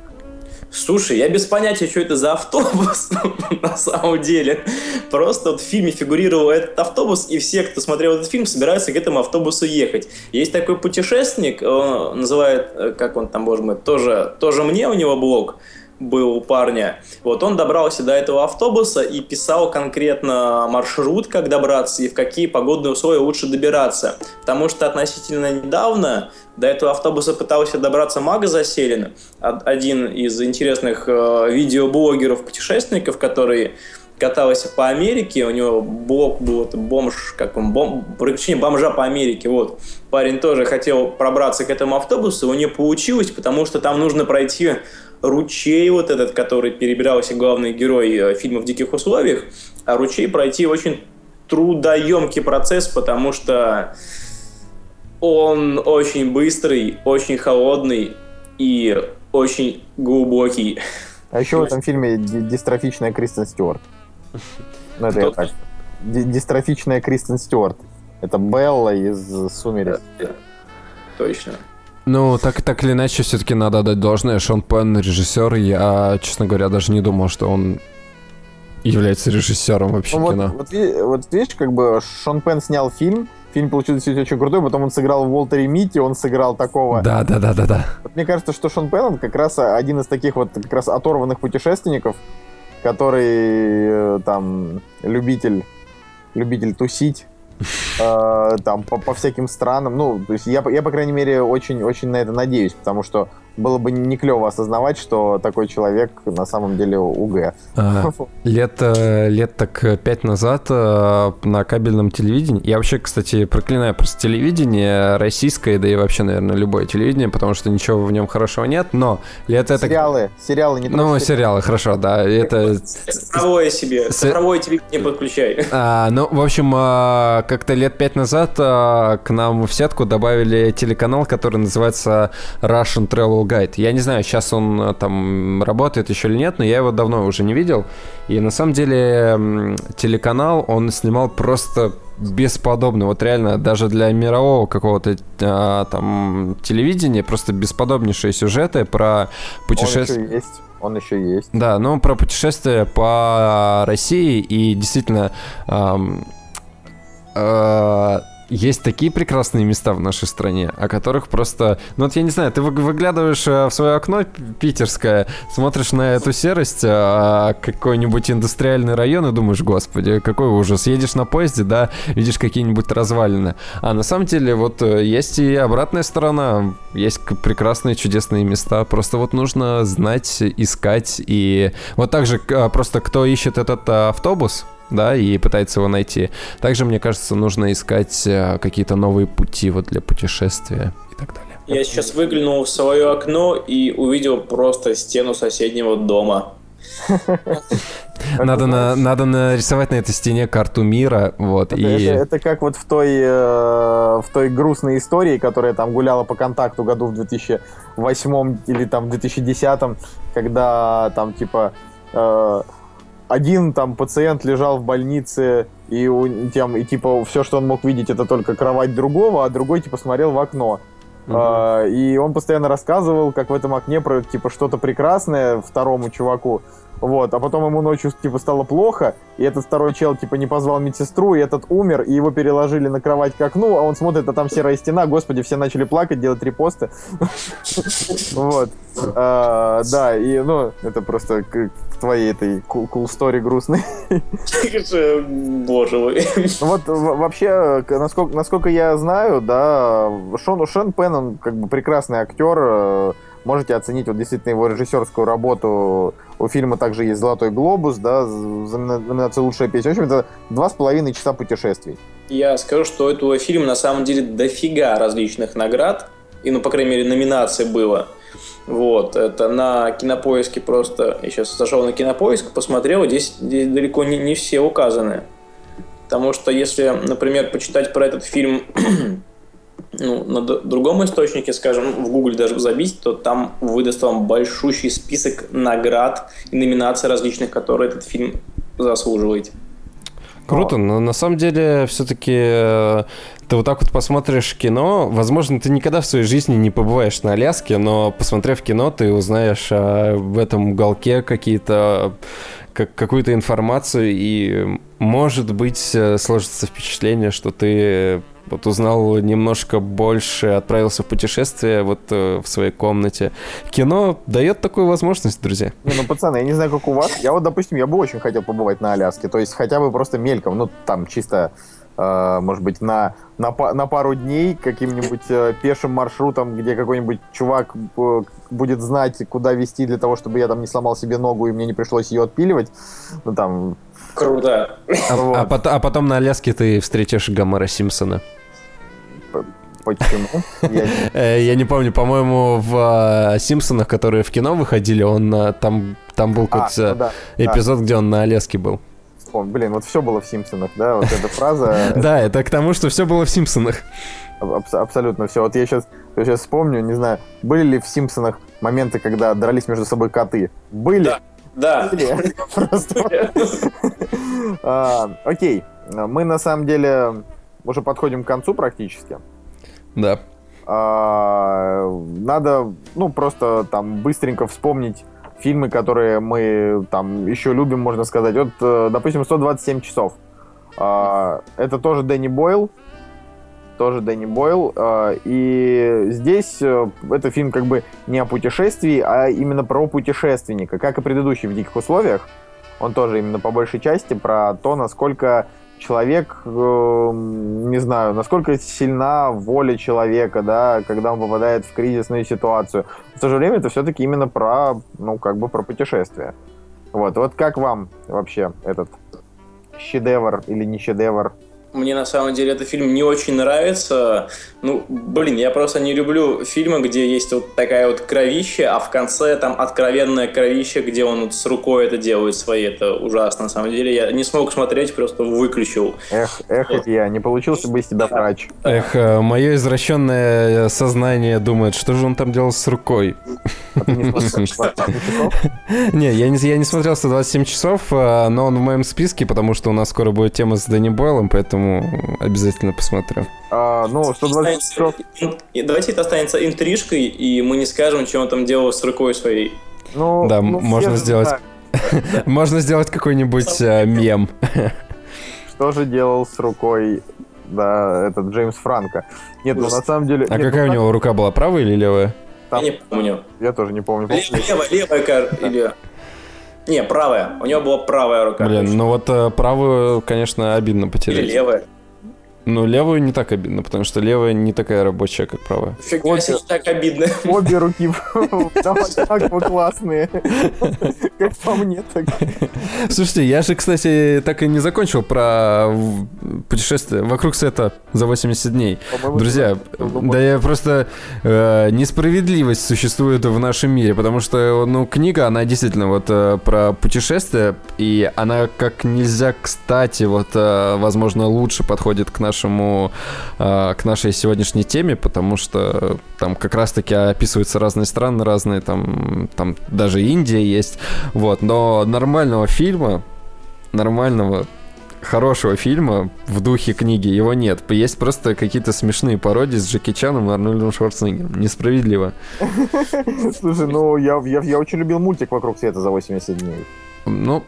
Слушай, я без понятия, что это за автобус <laughs> на самом деле. Просто вот в фильме фигурировал этот автобус, и все, кто смотрел этот фильм, собираются к этому автобусу ехать. Есть такой путешественник, он называет, э, как он там, боже мой, тоже, тоже мне у него блог был у парня. Вот он добрался до этого автобуса и писал конкретно маршрут, как добраться и в какие погодные условия лучше добираться. Потому что относительно недавно до этого автобуса пытался добраться Мага Заселин, од- один из интересных э, видеоблогеров-путешественников, который катался по Америке, у него блог был это бомж, как он, бом, приключение бомжа по Америке, вот. Парень тоже хотел пробраться к этому автобусу, у него получилось, потому что там нужно пройти ручей вот этот, который перебирался главный герой э, фильма «В диких условиях», а ручей пройти очень трудоемкий процесс, потому что он очень быстрый, очень холодный и очень глубокий. А еще в этом фильме ди- дистрофичная Кристен Стюарт. Ну, это я так. Ди- Дистрофичная Кристен Стюарт. Это Белла из «Сумерек». Точно. Ну, так, так или иначе, все-таки надо отдать должное. Шон Пен режиссер. Я, честно говоря, даже не думал, что он является режиссером вообще Ну, вот, кино. вот, ви- вот видишь, как бы Шон Пен снял фильм, фильм получился очень крутой, потом он сыграл в Уолтере Митти, он сыграл такого. Да, да, да, да, да. Вот мне кажется, что Шон Пен он как раз один из таких вот как раз оторванных путешественников, который э, там любитель, любитель тусить, <laughs> э, там по, по всяким странам. Ну, то есть я, я по крайней мере, очень, очень на это надеюсь, потому что было бы не клево осознавать, что такой человек на самом деле УГ. А, <laughs> Лет, э, лет так э, пять назад э, на кабельном телевидении, я вообще, кстати, проклинаю просто телевидение российское, да и вообще, наверное, любое телевидение, потому что ничего в нем хорошего нет, но лет это... Сериалы, сериалы не Ну, сериалы, хорошо, да, это... Цифровое себе, цифровое тебе не подключай. <laughs> А, ну, в общем, как-то лет пять назад к нам в сетку добавили телеканал, который называется Russian Travel Guide. Я не знаю, сейчас он а, там работает еще или нет, но я его давно уже не видел. И на самом деле телеканал, он снимал просто бесподобно. Вот реально, даже для мирового какого-то а, там телевидения, просто бесподобнейшие сюжеты про Он путешествия. еще есть. Он еще есть. Да, ну про путешествия по России и действительно ам, э, есть такие прекрасные места в нашей стране, о которых просто... Ну вот я не знаю, ты вы- выглядываешь э, в свое окно питерское, смотришь на эту серость, э, какой-нибудь индустриальный район и думаешь, господи, какой ужас. Едешь на поезде, да, видишь какие-нибудь развалины. А на самом деле вот э, есть и обратная сторона, есть прекрасные чудесные места, просто вот нужно знать, искать и вот так же просто кто ищет этот автобус, да, и пытается его найти. Также, мне кажется, нужно искать э, какие-то новые пути вот для путешествия и так далее. Я сейчас выглянул в свое окно и увидел просто стену соседнего дома. <laughs> Надо, на, надо нарисовать на этой стене карту мира, вот, Это, и... это- это как вот в той, э, в той грустной истории, которая там гуляла по контакту году в 2008 или там 2010, когда там типа э, один там пациент лежал в больнице и, тем, и типа все, что он мог видеть, это только кровать другого, а другой типа смотрел в окно. А, И он постоянно рассказывал, как в этом окне типа что-то прекрасное второму чуваку. Вот, а потом ему ночью типа стало плохо, и этот второй чел типа не позвал медсестру, и этот умер, и его переложили на кровать к окну, а он смотрит, а там серая стена, господи, все начали плакать, делать репосты. Вот. А, Да, и ну, это просто к твоей этой story грустной. Боже мой. Вот вообще, насколько, я знаю, да, Шон, Шон Пен, он как бы прекрасный актер. Можете оценить вот действительно его режиссерскую работу. У фильма также есть «Золотой глобус», да, з- за номина- номинацию «Лучшая песня». В общем, это два с половиной часа путешествий. Я скажу, что у этого фильма на самом деле дофига различных наград. И, ну, по крайней мере, номинаций было. Вот, это на кинопоиске просто... Я сейчас зашел на кинопоиск, посмотрел, здесь, здесь далеко не, не все указаны. Потому что если, например, почитать про этот фильм <clears throat> ну, на другом источнике, скажем, в Google даже забить, то там выдаст вам большущий список наград и номинаций различных, которые этот фильм заслуживает. Круто, но на самом деле все-таки ты вот так вот посмотришь кино, возможно, ты никогда в своей жизни не побываешь на Аляске, но посмотрев кино, ты узнаешь а, в этом уголке какие-то как, какую-то информацию, и может быть э, сложится впечатление, что ты вот узнал немножко больше, отправился в путешествие вот э, в своей комнате. Кино дает такую возможность, друзья. Не, ну, пацаны, я не знаю, как у вас. Я вот, допустим, я бы очень хотел побывать на Аляске. То есть хотя бы просто мельком. Ну, там чисто, э, может быть, на, на, на пару дней каким-нибудь э, пешим маршрутом, где какой-нибудь чувак э, будет знать, куда вести для того, чтобы я там не сломал себе ногу и мне не пришлось ее отпиливать. Ну, там... Круто. А, Вот. а пот- а потом на Аляске ты встретишь Гомера Симпсона. Почему? Я не- <laughs> Э, Я не помню, по-моему, в э, Симпсонах, которые в кино выходили, он э, там, там был А, какой-то ну эпизод, где он на Аляске был. Блин, вот все было в Симпсонах, да, вот эта фраза. <laughs> Да, это к тому, что все было в Симпсонах. Аб- абсолютно все. Вот я сейчас, я сейчас вспомню, не знаю, были ли в Симпсонах моменты, когда дрались между собой коты? Были? Да. <laughs> Просто. А, Окей. Мы на самом деле уже подходим к концу практически. Да. А, Надо, ну, просто там быстренько вспомнить фильмы, которые мы там еще любим, можно сказать. Вот, э, допустим, 127 часов. А, Это тоже Дэнни Бойл. Тоже Дэнни Бойл. А, И здесь э, это фильм как бы не о путешествии, а именно про путешественника. Как и предыдущий в «Диких условиях». Он тоже именно по большей части про то, насколько человек, э, не знаю, насколько сильна воля человека, да, когда он попадает в кризисную ситуацию. В то же время это все-таки именно про, ну, как бы про путешествие. Вот, вот как вам вообще этот шедевр или не шедевр? Мне на самом деле этот фильм не очень нравится. Ну, блин, я просто не люблю фильмы, где есть вот такая вот кровища, а в конце там откровенное кровище, где он вот с рукой это делает свои. Это ужасно, на самом деле. Я не смог смотреть, просто выключил. Эх, эх, это я, не получился бы из тебя врач. Эх, мое извращенное сознание думает, что же он там делал с рукой. А не смотрел 27 часов? <laughs> Не, я не, я не смотрел 127 часов, а, но он в моем списке, потому что у нас скоро будет тема с Дэнни Бойлом, поэтому обязательно посмотрю. А, ну, 120 часов, Давайте это останется интрижкой, и мы не скажем, что он там делал с рукой своей. ну... Да, ну, можно сделать. <laughs> Можно сделать какой-нибудь э, мем. Что же делал с рукой, да, этот Джеймс Франко. Нет, ну, на самом деле... А нет, какая ну, у него рука была, правая или левая? Там- Я не помню. Я тоже не помню. Левая, левая, левая. Не, правая. У него была правая рука. Блин, ну вот э, правую, конечно, обидно Или потерять. левая. Ну, левую не так обидно, потому что левая не такая рабочая, как правая. Фига себе, так обидно. Обе руки одинаково классные. Как по мне, так. Слушайте, я же, кстати, так и не закончил про путешествие вокруг света за 80 дней. Друзья, да я просто э, несправедливость существует в нашем мире, потому что, ну, книга, она действительно вот э, про путешествия, и она как нельзя кстати, вот, э, возможно, лучше подходит к нашему, э, к нашей сегодняшней теме, потому что там как раз-таки описываются разные страны, разные там, там даже Индия есть, вот, но нормального фильма, нормального хорошего фильма в духе книги его нет. Есть просто какие-то смешные пародии с Джеки Чаном и Арнольдом Шварценеггером. Несправедливо. Слушай, ну я, я, я очень любил мультик «Вокруг света за 80 дней». Ну,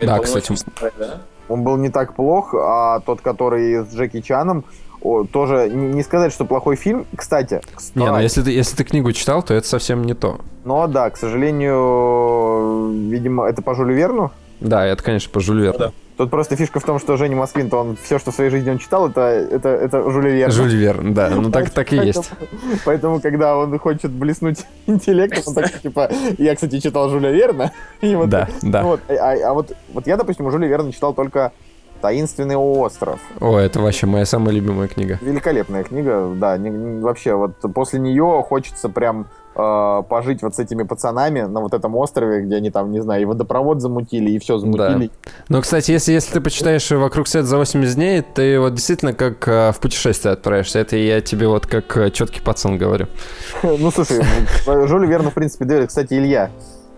да, кстати. да? Он был не так плох, а тот, который с Джеки Чаном, о, тоже не сказать, что плохой фильм. Кстати, кстати Не, ну если ты, если ты книгу читал, то это совсем не то. но да, к сожалению, видимо, это по Жюлю Верну. Да, это, конечно, по Жюль Верну. Да. Тут просто фишка в том, что Женя Москвин-то он все, что в своей жизни он читал, это, это, это Жюль Верн. Жюль Верн, да, ну так, так и есть. Поэтому, когда он хочет блеснуть <laughs> интеллектом, он так типа, я, кстати, читал Жюля Верна. И вот, Да, да. вот, а, а вот, вот я, допустим, Жюля Верна читал только «Таинственный остров». О, это вообще моя самая любимая книга. Великолепная книга, да, не- не- вообще, вот после нее хочется прям э, пожить вот с этими пацанами на вот этом острове, где они там, не знаю, и водопровод замутили, и все замутили. Но, кстати, если, если ты почитаешь «Вокруг света за 80 дней», ты вот действительно как э, в путешествие отправишься. Это я тебе вот как э, четкий пацан говорю. <laughs> Ну, слушай, Жюлю Верну, в принципе, доверит. Кстати, Илья,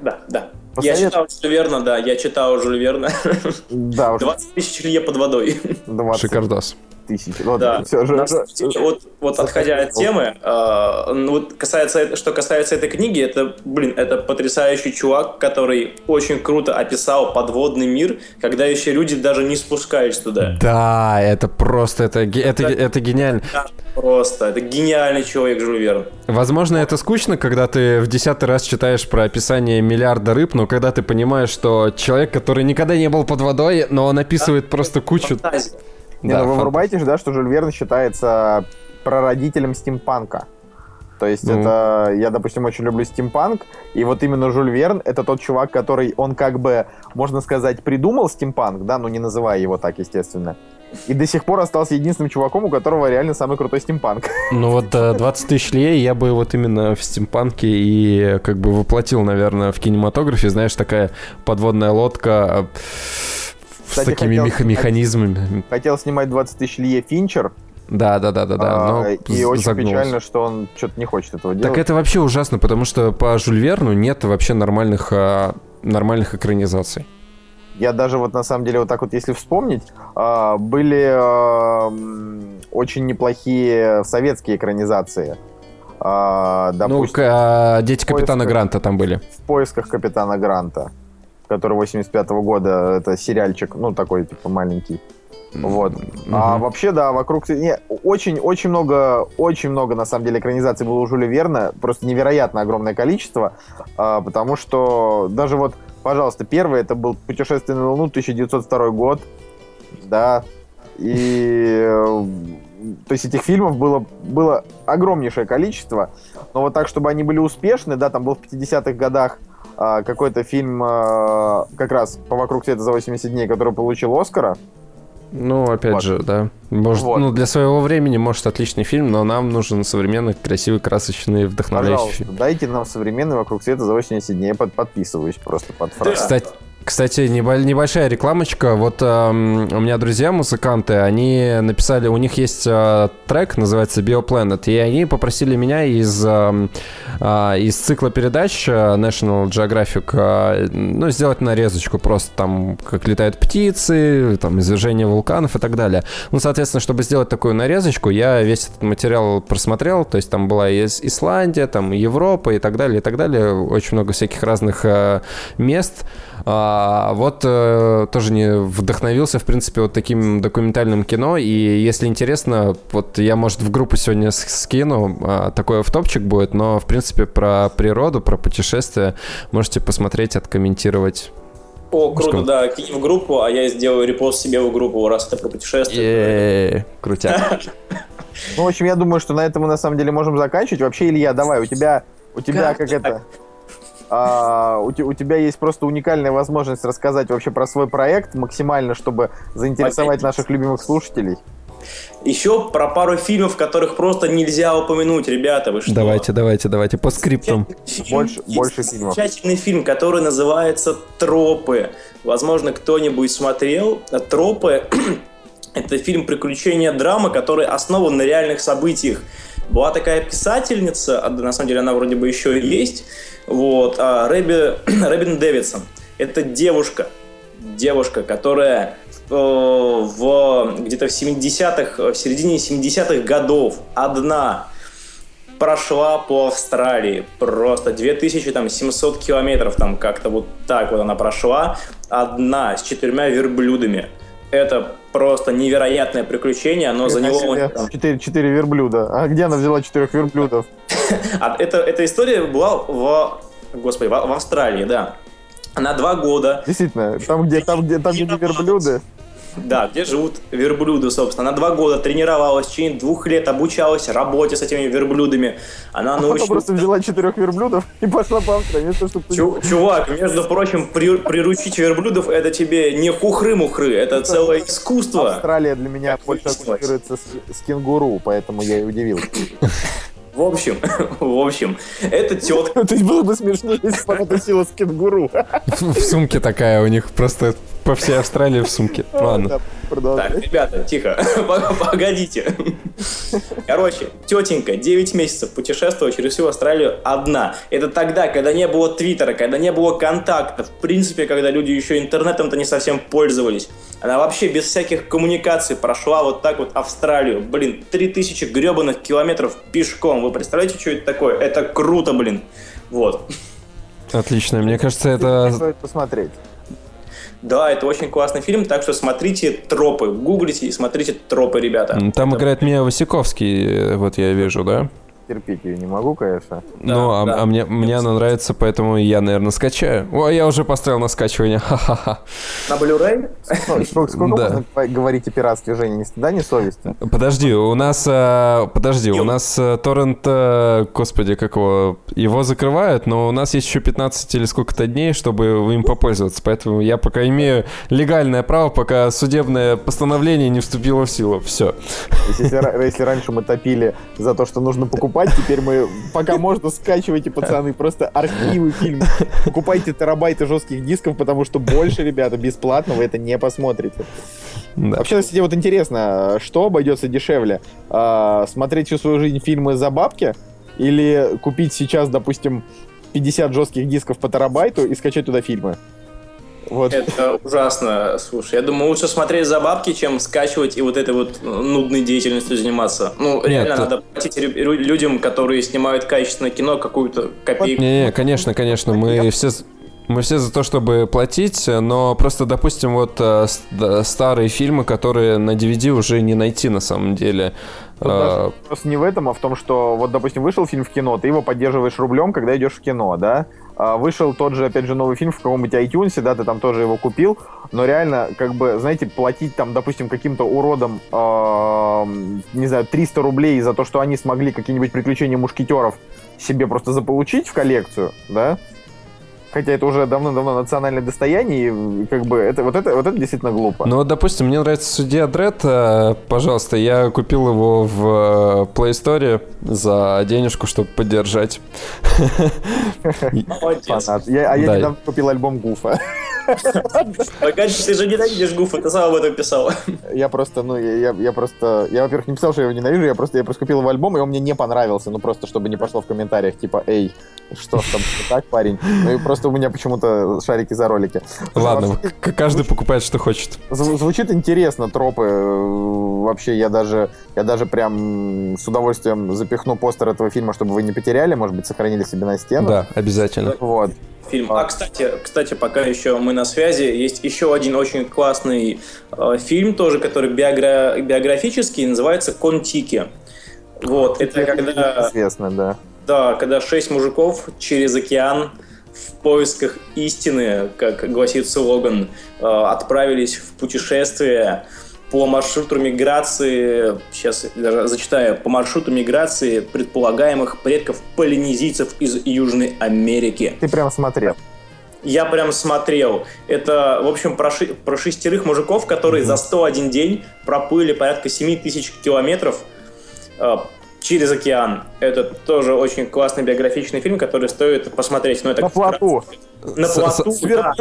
Да, да. Я читал Жюля Верна, да, я читал Жюля Верна. да, уж <laughs> 20 тысяч лье под водой. 20 Шикардос. Тысяч. Вот, Да. всё, Жю- На деле, вот, вот отходя от темы, э, ну, вот касается, что касается этой книги, это, блин, это потрясающий чувак, который очень круто описал подводный мир, когда еще люди даже не спускались туда. Да, это просто, это, это, Да. это гениально. Да, Просто, это гениальный человек Жюль Верн. Возможно, это скучно, когда ты в десятый раз читаешь про описание миллиарда рыб, но когда ты понимаешь, что человек, который никогда не был под водой, но он описывает просто кучу... Фантазия. Не, Да, ну вы фан- врубаете же, да, что Жюль Верн считается прародителем стимпанка. То есть Ну. это, я, допустим, очень люблю стимпанк, и вот именно Жюль Верн это тот чувак, который, он как бы, можно сказать, придумал стимпанк, да, но не называя его так, естественно. И до сих пор остался единственным чуваком, у которого реально самый крутой стимпанк. <laughs> Ну вот э, 20 тысяч лей я бы вот именно в стимпанке и как бы воплотил, наверное, в кинематографе, знаешь, такая подводная лодка э, с Кстати, такими хотел- меха- механизмами. Хотел снимать 20 тысяч Лье Финчер, Да, да, да, да, да. а, но и очень загнулся. печально, что он что-то не хочет этого делать. Так это вообще ужасно, потому что по Жюль Верну нет вообще нормальных, а, нормальных экранизаций. Я даже вот на самом деле вот так вот, если вспомнить, а, были очень неплохие советские экранизации. Ну, Допустим, а, дети капитана поисках. Гранта там были. в поисках капитана Гранта, который 85 года, это сериальчик, ну такой типа маленький. Вот. А Мгм. вообще, да, вокруг... Не, очень, очень много, очень много, на самом деле, экранизаций было у Жюля Верна. Просто невероятно огромное количество. а, потому что даже вот, пожалуйста, первый это был «Путешествие на Луну», 1902 год. Да. И... То есть этих фильмов было, было огромнейшее количество. Но вот так, чтобы они были успешны, да, там был в 50-х годах а, какой-то фильм а, как раз по «Вокруг света за 80 дней», который получил Оскара. Ну, опять Вот. же, да. Может, Вот. ну, для своего времени, может, отличный фильм, но нам нужен современный, красивый, красочный, вдохновляющий Пожалуйста, фильм. дайте нам современный вокруг света за 80 дней. Под, подписываюсь просто под фразу. Кстати, кстати, небо- небольшая рекламочка. Вот эм, у меня друзья музыканты, они написали, у них есть э, трек, называется Bioplanet, и они попросили меня из, эм, а, из цикла передач э, National Geographic э, ну, сделать нарезочку просто там, как летают птицы, там, извержение вулканов и так далее. Ну, соответственно, чтобы сделать такую нарезочку, я весь этот материал просмотрел, то есть там была и Ис- Исландия, там Европа и так далее, и так далее, очень много всяких разных э, мест. А, вот э, тоже не вдохновился, в принципе, вот таким документальным кино. И если интересно, вот я, может, в группу сегодня скину, а, такой в топчик будет, но, в принципе, про природу, про путешествия можете посмотреть, откомментировать. О, круто, да, кинь в группу, а я сделаю репост себе в группу, раз это про путешествие. Е-е-е, Крутяк. Ну, в общем, я думаю, что на этом мы на самом деле можем заканчивать. Вообще, Илья, давай, у тебя, у тебя как, это... а, у, у тебя есть просто уникальная возможность рассказать вообще про свой проект максимально, чтобы заинтересовать Опять. наших любимых слушателей. Еще про пару фильмов, которых просто нельзя упомянуть, ребята, вы что? Давайте, давайте, давайте, по скриптам. Фильм- Больше- есть больше фильмов. Замечательный фильм, который называется «Тропы». Возможно, кто-нибудь смотрел. «Тропы» — <clears throat> это фильм приключения драмы, который основан на реальных событиях. Была такая писательница, а, на самом деле она вроде бы еще и есть, вот, а, Рэби, <clears throat> Рэбин Дэвидсон. Это девушка, девушка, которая э, в где-то в 70-х, в середине 70-х годов одна прошла по Австралии. Просто 2700 километров там как-то вот так вот она прошла. Одна с четырьмя верблюдами. Это просто невероятное приключение, но за него... Четыре, четыре верблюда. А где она взяла четырех верблюдов? <laughs> А это, эта история была в... Господи, в, в Австралии, да. Она два года. Действительно, там, где, там, где, там, где верблюды. Да, где живут верблюды, собственно. Она два года тренировалась, в течение двух лет обучалась работе с этими верблюдами. Она а научилась... просто взяла четырех верблюдов и пошла по Австралии. Чтобы... Чу- чувак, между прочим, при- приручить верблюдов это тебе не хухры-мухры, это целое искусство. Австралия для меня больше ассоциируется с, с кенгуру, поэтому я и удивился. В общем, <laughs> в общем, это тетка... <laughs> То есть было бы смешнее, если бы она тусила с кенгуру. <laughs> В сумке такая у них просто по всей Австралии в сумке. <laughs> Ладно. Так, ребята, тихо, <laughs> погодите. Короче, тетенька 9 месяцев путешествовала через всю Австралию одна. Это тогда, когда не было твиттера, когда не было контакта, в принципе, когда люди еще интернетом-то не совсем пользовались. Она вообще без всяких коммуникаций прошла вот так вот Австралию. Блин, 3000 гребаных километров пешком. Вы представляете, что это такое? Это круто, блин. Вот. Отлично, мне кажется, это... Стоит посмотреть. Да, это очень классный фильм, так что смотрите тропы, гуглите и смотрите тропы, ребята. Там это... играет Мия Васиковский, вот я вижу, да? Терпеть ее не могу, конечно. Ну, а, да. а мне, мне она нравится, поэтому я, наверное, скачаю. О, я уже поставил на скачивание. <laughs> Ха-ха-ха. На Blu-ray? Сколько, сколько да. можно говорить о пиратстве, Женя? Ни стыда, ни совести? Подожди, у нас... А, подожди, у нас а, торрент... А, господи, как его... Его закрывают, но у нас есть еще 15 или сколько-то дней, чтобы им попользоваться. Поэтому я пока имею легальное право, пока судебное постановление не вступило в силу. Все. Если, если раньше мы топили за то, что нужно покупать покупать. Теперь мы, пока можно, скачивайте, пацаны, просто архивы фильмов. Покупайте терабайты жестких дисков, потому что больше, ребята, бесплатно вы это не посмотрите. Да. Вообще, кстати, вот интересно, что обойдется дешевле? А, смотреть всю свою жизнь фильмы за бабки? Или купить сейчас, допустим, 50 жестких дисков по терабайту и скачать туда фильмы? Вот. Это ужасно. Слушай, я думаю, лучше смотреть за бабки, чем скачивать и вот этой вот нудной деятельностью заниматься. Ну, реально Нет, надо платить людям, которые снимают качественное кино, какую-то копейку. Не, не, конечно, конечно. Мы все мы все за то, чтобы платить, но просто, допустим, вот э, старые фильмы, которые на DVD уже не найти на самом деле. Тут вопрос не в этом, а в том, что вот, допустим, вышел фильм в кино, ты его поддерживаешь рублем, когда идешь в кино, да? А вышел тот же, опять же, новый фильм в каком-нибудь iTunes, да, ты там тоже его купил, но реально, как бы, знаете, платить там, допустим, каким-то уродам, э, не знаю, 300 рублей за то, что они смогли какие-нибудь приключения мушкетеров себе просто заполучить в коллекцию, да? Хотя это уже давно-давно национальное достояние, и как бы это вот это вот это действительно глупо. Ну вот, допустим, мне нравится судья Дред, э, пожалуйста, я купил его в э, Play Store за денежку, чтобы поддержать. <laughs> Я, а я да. недавно купил альбом Гуфа. Погоди, ты же ненавидишь Гуфа, ты сам об этом писал. Я просто, ну, я, я просто, я, во-первых, не писал, что я его ненавижу, я просто, я просто купил его альбом, и он мне не понравился, ну, просто, чтобы не пошло в комментариях, типа, эй, что там так, парень? Ну, и просто у меня почему-то шарики за ролики. Ладно, каждый покупает, что хочет. Звучит интересно, тропы. Вообще, я даже, я даже прям с удовольствием запихну постер этого фильма, чтобы вы не потеряли, может быть, сохранили себе на стену. Да, обязательно. Вот фильм. А, кстати, кстати, пока еще мы на связи, есть еще один очень классный э, фильм, тоже, который биогра... биографический, называется «Контики». Вот, это когда... Известно, да. Да, когда шесть мужиков через океан в поисках истины, как гласит слоган, э, отправились в путешествие по маршруту миграции, сейчас даже зачитаю, по маршруту миграции предполагаемых предков полинезийцев из Южной Америки. Ты прям смотрел? Я прям смотрел. Это, в общем, про, ши- про шестерых мужиков, которые mm-hmm. за 101 день проплыли порядка 7 тысяч километров э, через океан. Это тоже очень классный биографичный фильм, который стоит посмотреть. Но это на плоту. На плоту, да.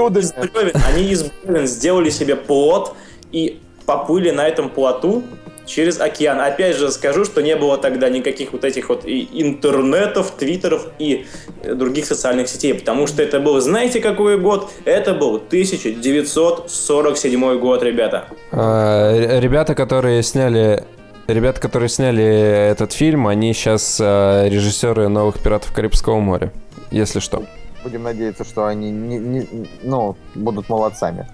Они из сделали себе плот и поплыли на этом плоту через океан. Опять же скажу, что не было тогда никаких вот этих вот и интернетов, твиттеров и других социальных сетей, потому что это был, знаете, какой год? Это был 1947 год, ребята. А, ребята, которые сняли Ребята, которые сняли этот фильм, они сейчас э, режиссеры новых пиратов Карибского моря, если что. Будем надеяться, что они не, не, ну, будут молодцами.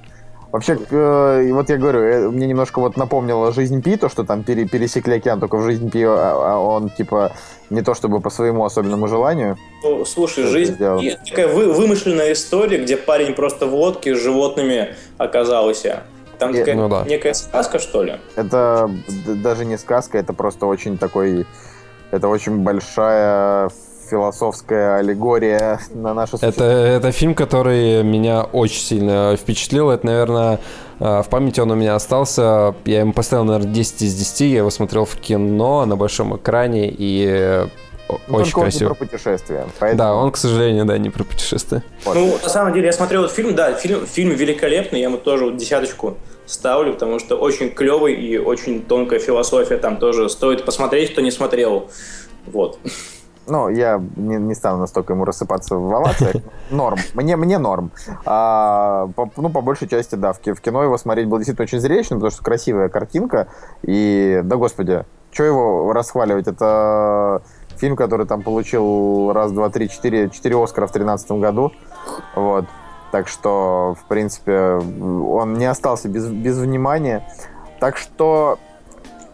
Вообще, э, вот я говорю, э, мне немножко вот напомнило жизнь Пи, то, что там пере, пересекли океан, только в жизнь Пи а, а он, типа, не то чтобы по своему особенному желанию. Ну, слушай, жизнь Пи такая вы, вымышленная история, где парень просто в лодке с животными оказался. Там такая ну, да. некая сказка, что ли? Это даже не сказка, это просто очень такой... Это очень большая философская аллегория на нашу это, это фильм, который меня очень сильно впечатлил. Это, наверное, э, в памяти он у меня остался. Я ему поставил, наверное, 10 из 10. Я его смотрел в кино на большом экране и ну, очень Только красиво. Он не про путешествия. Поэтому... Да, он, к сожалению, да, не про путешествия. Вот. Ну, на самом деле, я смотрел этот фильм, да, фильм, фильм великолепный, я ему тоже вот десяточку ставлю, потому что очень клевый и очень тонкая философия там тоже стоит посмотреть, кто не смотрел. Вот. Ну, я не, не стану настолько ему рассыпаться в овациях. <laughs> Норм. Мне, мне норм. А, по, ну, по большей части, да, в, в кино его смотреть было действительно очень зрелищно, потому что красивая картинка. И, да господи, что его расхваливать? Это фильм, который там получил раз, два, три, четыре, четыре Оскара в тринадцатом году. Вот. Так что, в принципе, он не остался без, без внимания. Так что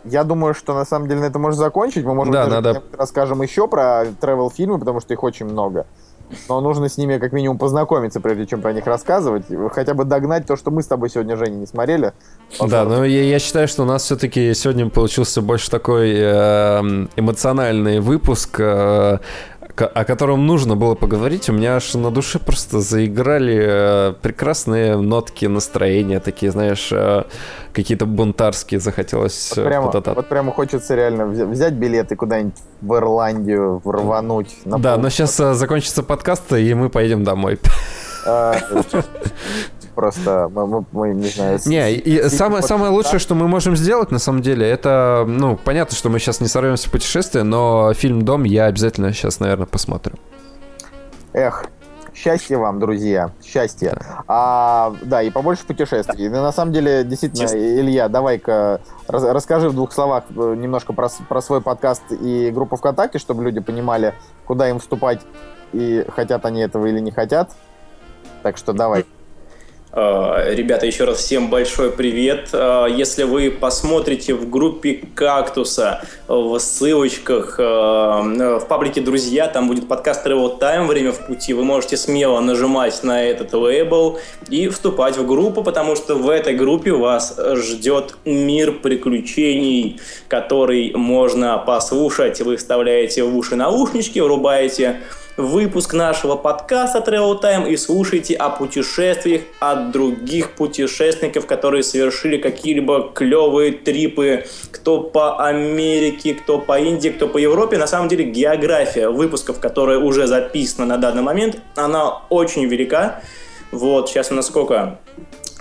я думаю, что на самом деле на это можно закончить. Мы, можем да, надо... расскажем еще про travel фильмы потому что их очень много. Но нужно с ними как минимум познакомиться, прежде чем про них рассказывать. Хотя бы догнать то, что мы с тобой сегодня, Женя, не смотрели. Да, но я, я считаю, что у нас все-таки сегодня получился больше такой э, эмоциональный выпуск. Э, о котором нужно было поговорить, у меня аж на душе просто заиграли э, прекрасные нотки настроения, такие, знаешь, э, какие-то бунтарские захотелось вот прямо, куда-то. Вот прямо хочется реально взять билеты куда-нибудь в Ирландию, рвануть. Да, но сейчас э, закончится подкаст, и мы поедем домой. <laughs> Просто мы, мы, мы не знаю. Не, и самое, самое лучшее, что мы можем сделать, на самом деле, это, ну, понятно, что мы сейчас не сорвемся в путешествие, но фильм «Дом» я обязательно сейчас, наверное, посмотрю. Эх, Счастья вам, друзья, счастья. А, да, и побольше путешествий. И, на самом деле, действительно, Илья, давай-ка рас, расскажи в двух словах э, немножко про, про свой подкаст и группу ВКонтакте, чтобы люди понимали, куда им вступать и хотят они этого или не хотят. Так что давай. Э, ребята, еще раз всем большой привет. Э, если вы посмотрите в группе Кактуса, в ссылочках, э, в паблике «Друзья», там будет подкаст Travel Time «Время в пути», вы можете смело нажимать на этот лейбл и вступать в группу, потому что в этой группе вас ждет мир приключений, который можно послушать. Вы вставляете в уши наушнички, врубаете выпуск нашего подкаста Travel Time и слушайте о путешествиях от других путешественников, которые совершили какие-либо клевые трипы, кто по Америке, кто по Индии, кто по Европе. На самом деле география выпусков, которая уже записана на данный момент, она очень велика. Вот, сейчас у нас сколько?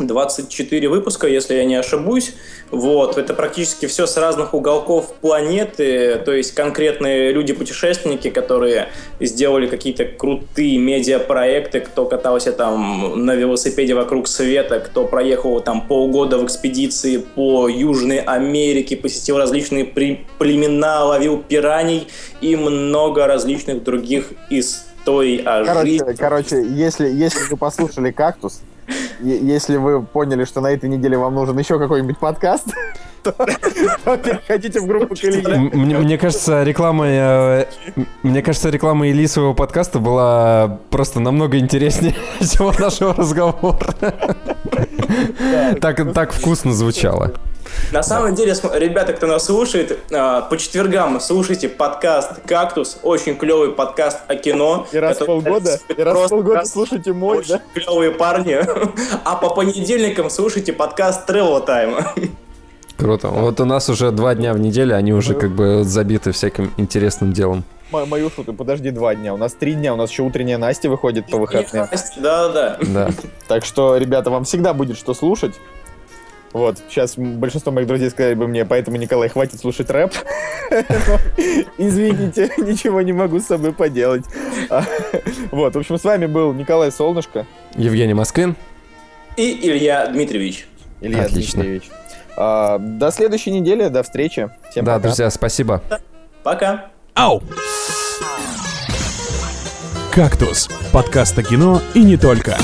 24 выпуска, если я не ошибусь. Вот, это практически все с разных уголков планеты, то есть конкретные люди-путешественники, которые сделали какие-то крутые медиапроекты, кто катался там на велосипеде вокруг света, кто проехал там полгода в экспедиции по Южной Америке, посетил различные племена, ловил пираний и много различных других историй о короче, жизни. Короче, если, если вы послушали «Кактус», если вы поняли, что на этой неделе вам нужен еще какой-нибудь подкаст, <laughs> то переходите в группу Калия. Мне, мне кажется, реклама, э, мне кажется, реклама Ильи своего подкаста была просто намного интереснее <laughs> всего нашего разговора. Так, так вкусно звучало. На самом деле, ребята, кто нас слушает, а, по четвергам слушайте подкаст «Кактус». Очень клевый подкаст о кино. И раз в полгода, и раз в полгода слушайте мой, да? клевые парни. <laughs> А по понедельникам слушайте подкаст Travel Time. <laughs> Круто. Вот у нас уже два дня в неделю, они уже как бы забиты всяким интересным делом мою шутку, подожди два дня. У нас три дня, у нас еще утренняя Настя выходит по выходным. Да, да. Да. Так что, ребята, вам всегда будет что слушать. Вот, сейчас большинство моих друзей сказали бы мне, поэтому, Николай, хватит слушать рэп. <laughs> Извините, <laughs> ничего не могу с собой поделать. А, вот, в общем, с вами был Николай Солнышко. Евгений Москвин. И Илья Дмитриевич. Илья Отлично. Дмитриевич. А, до следующей недели, до встречи. Всем да, пока. друзья, спасибо. Пока. Ау! «Кактус» — подкаст о кино и не только.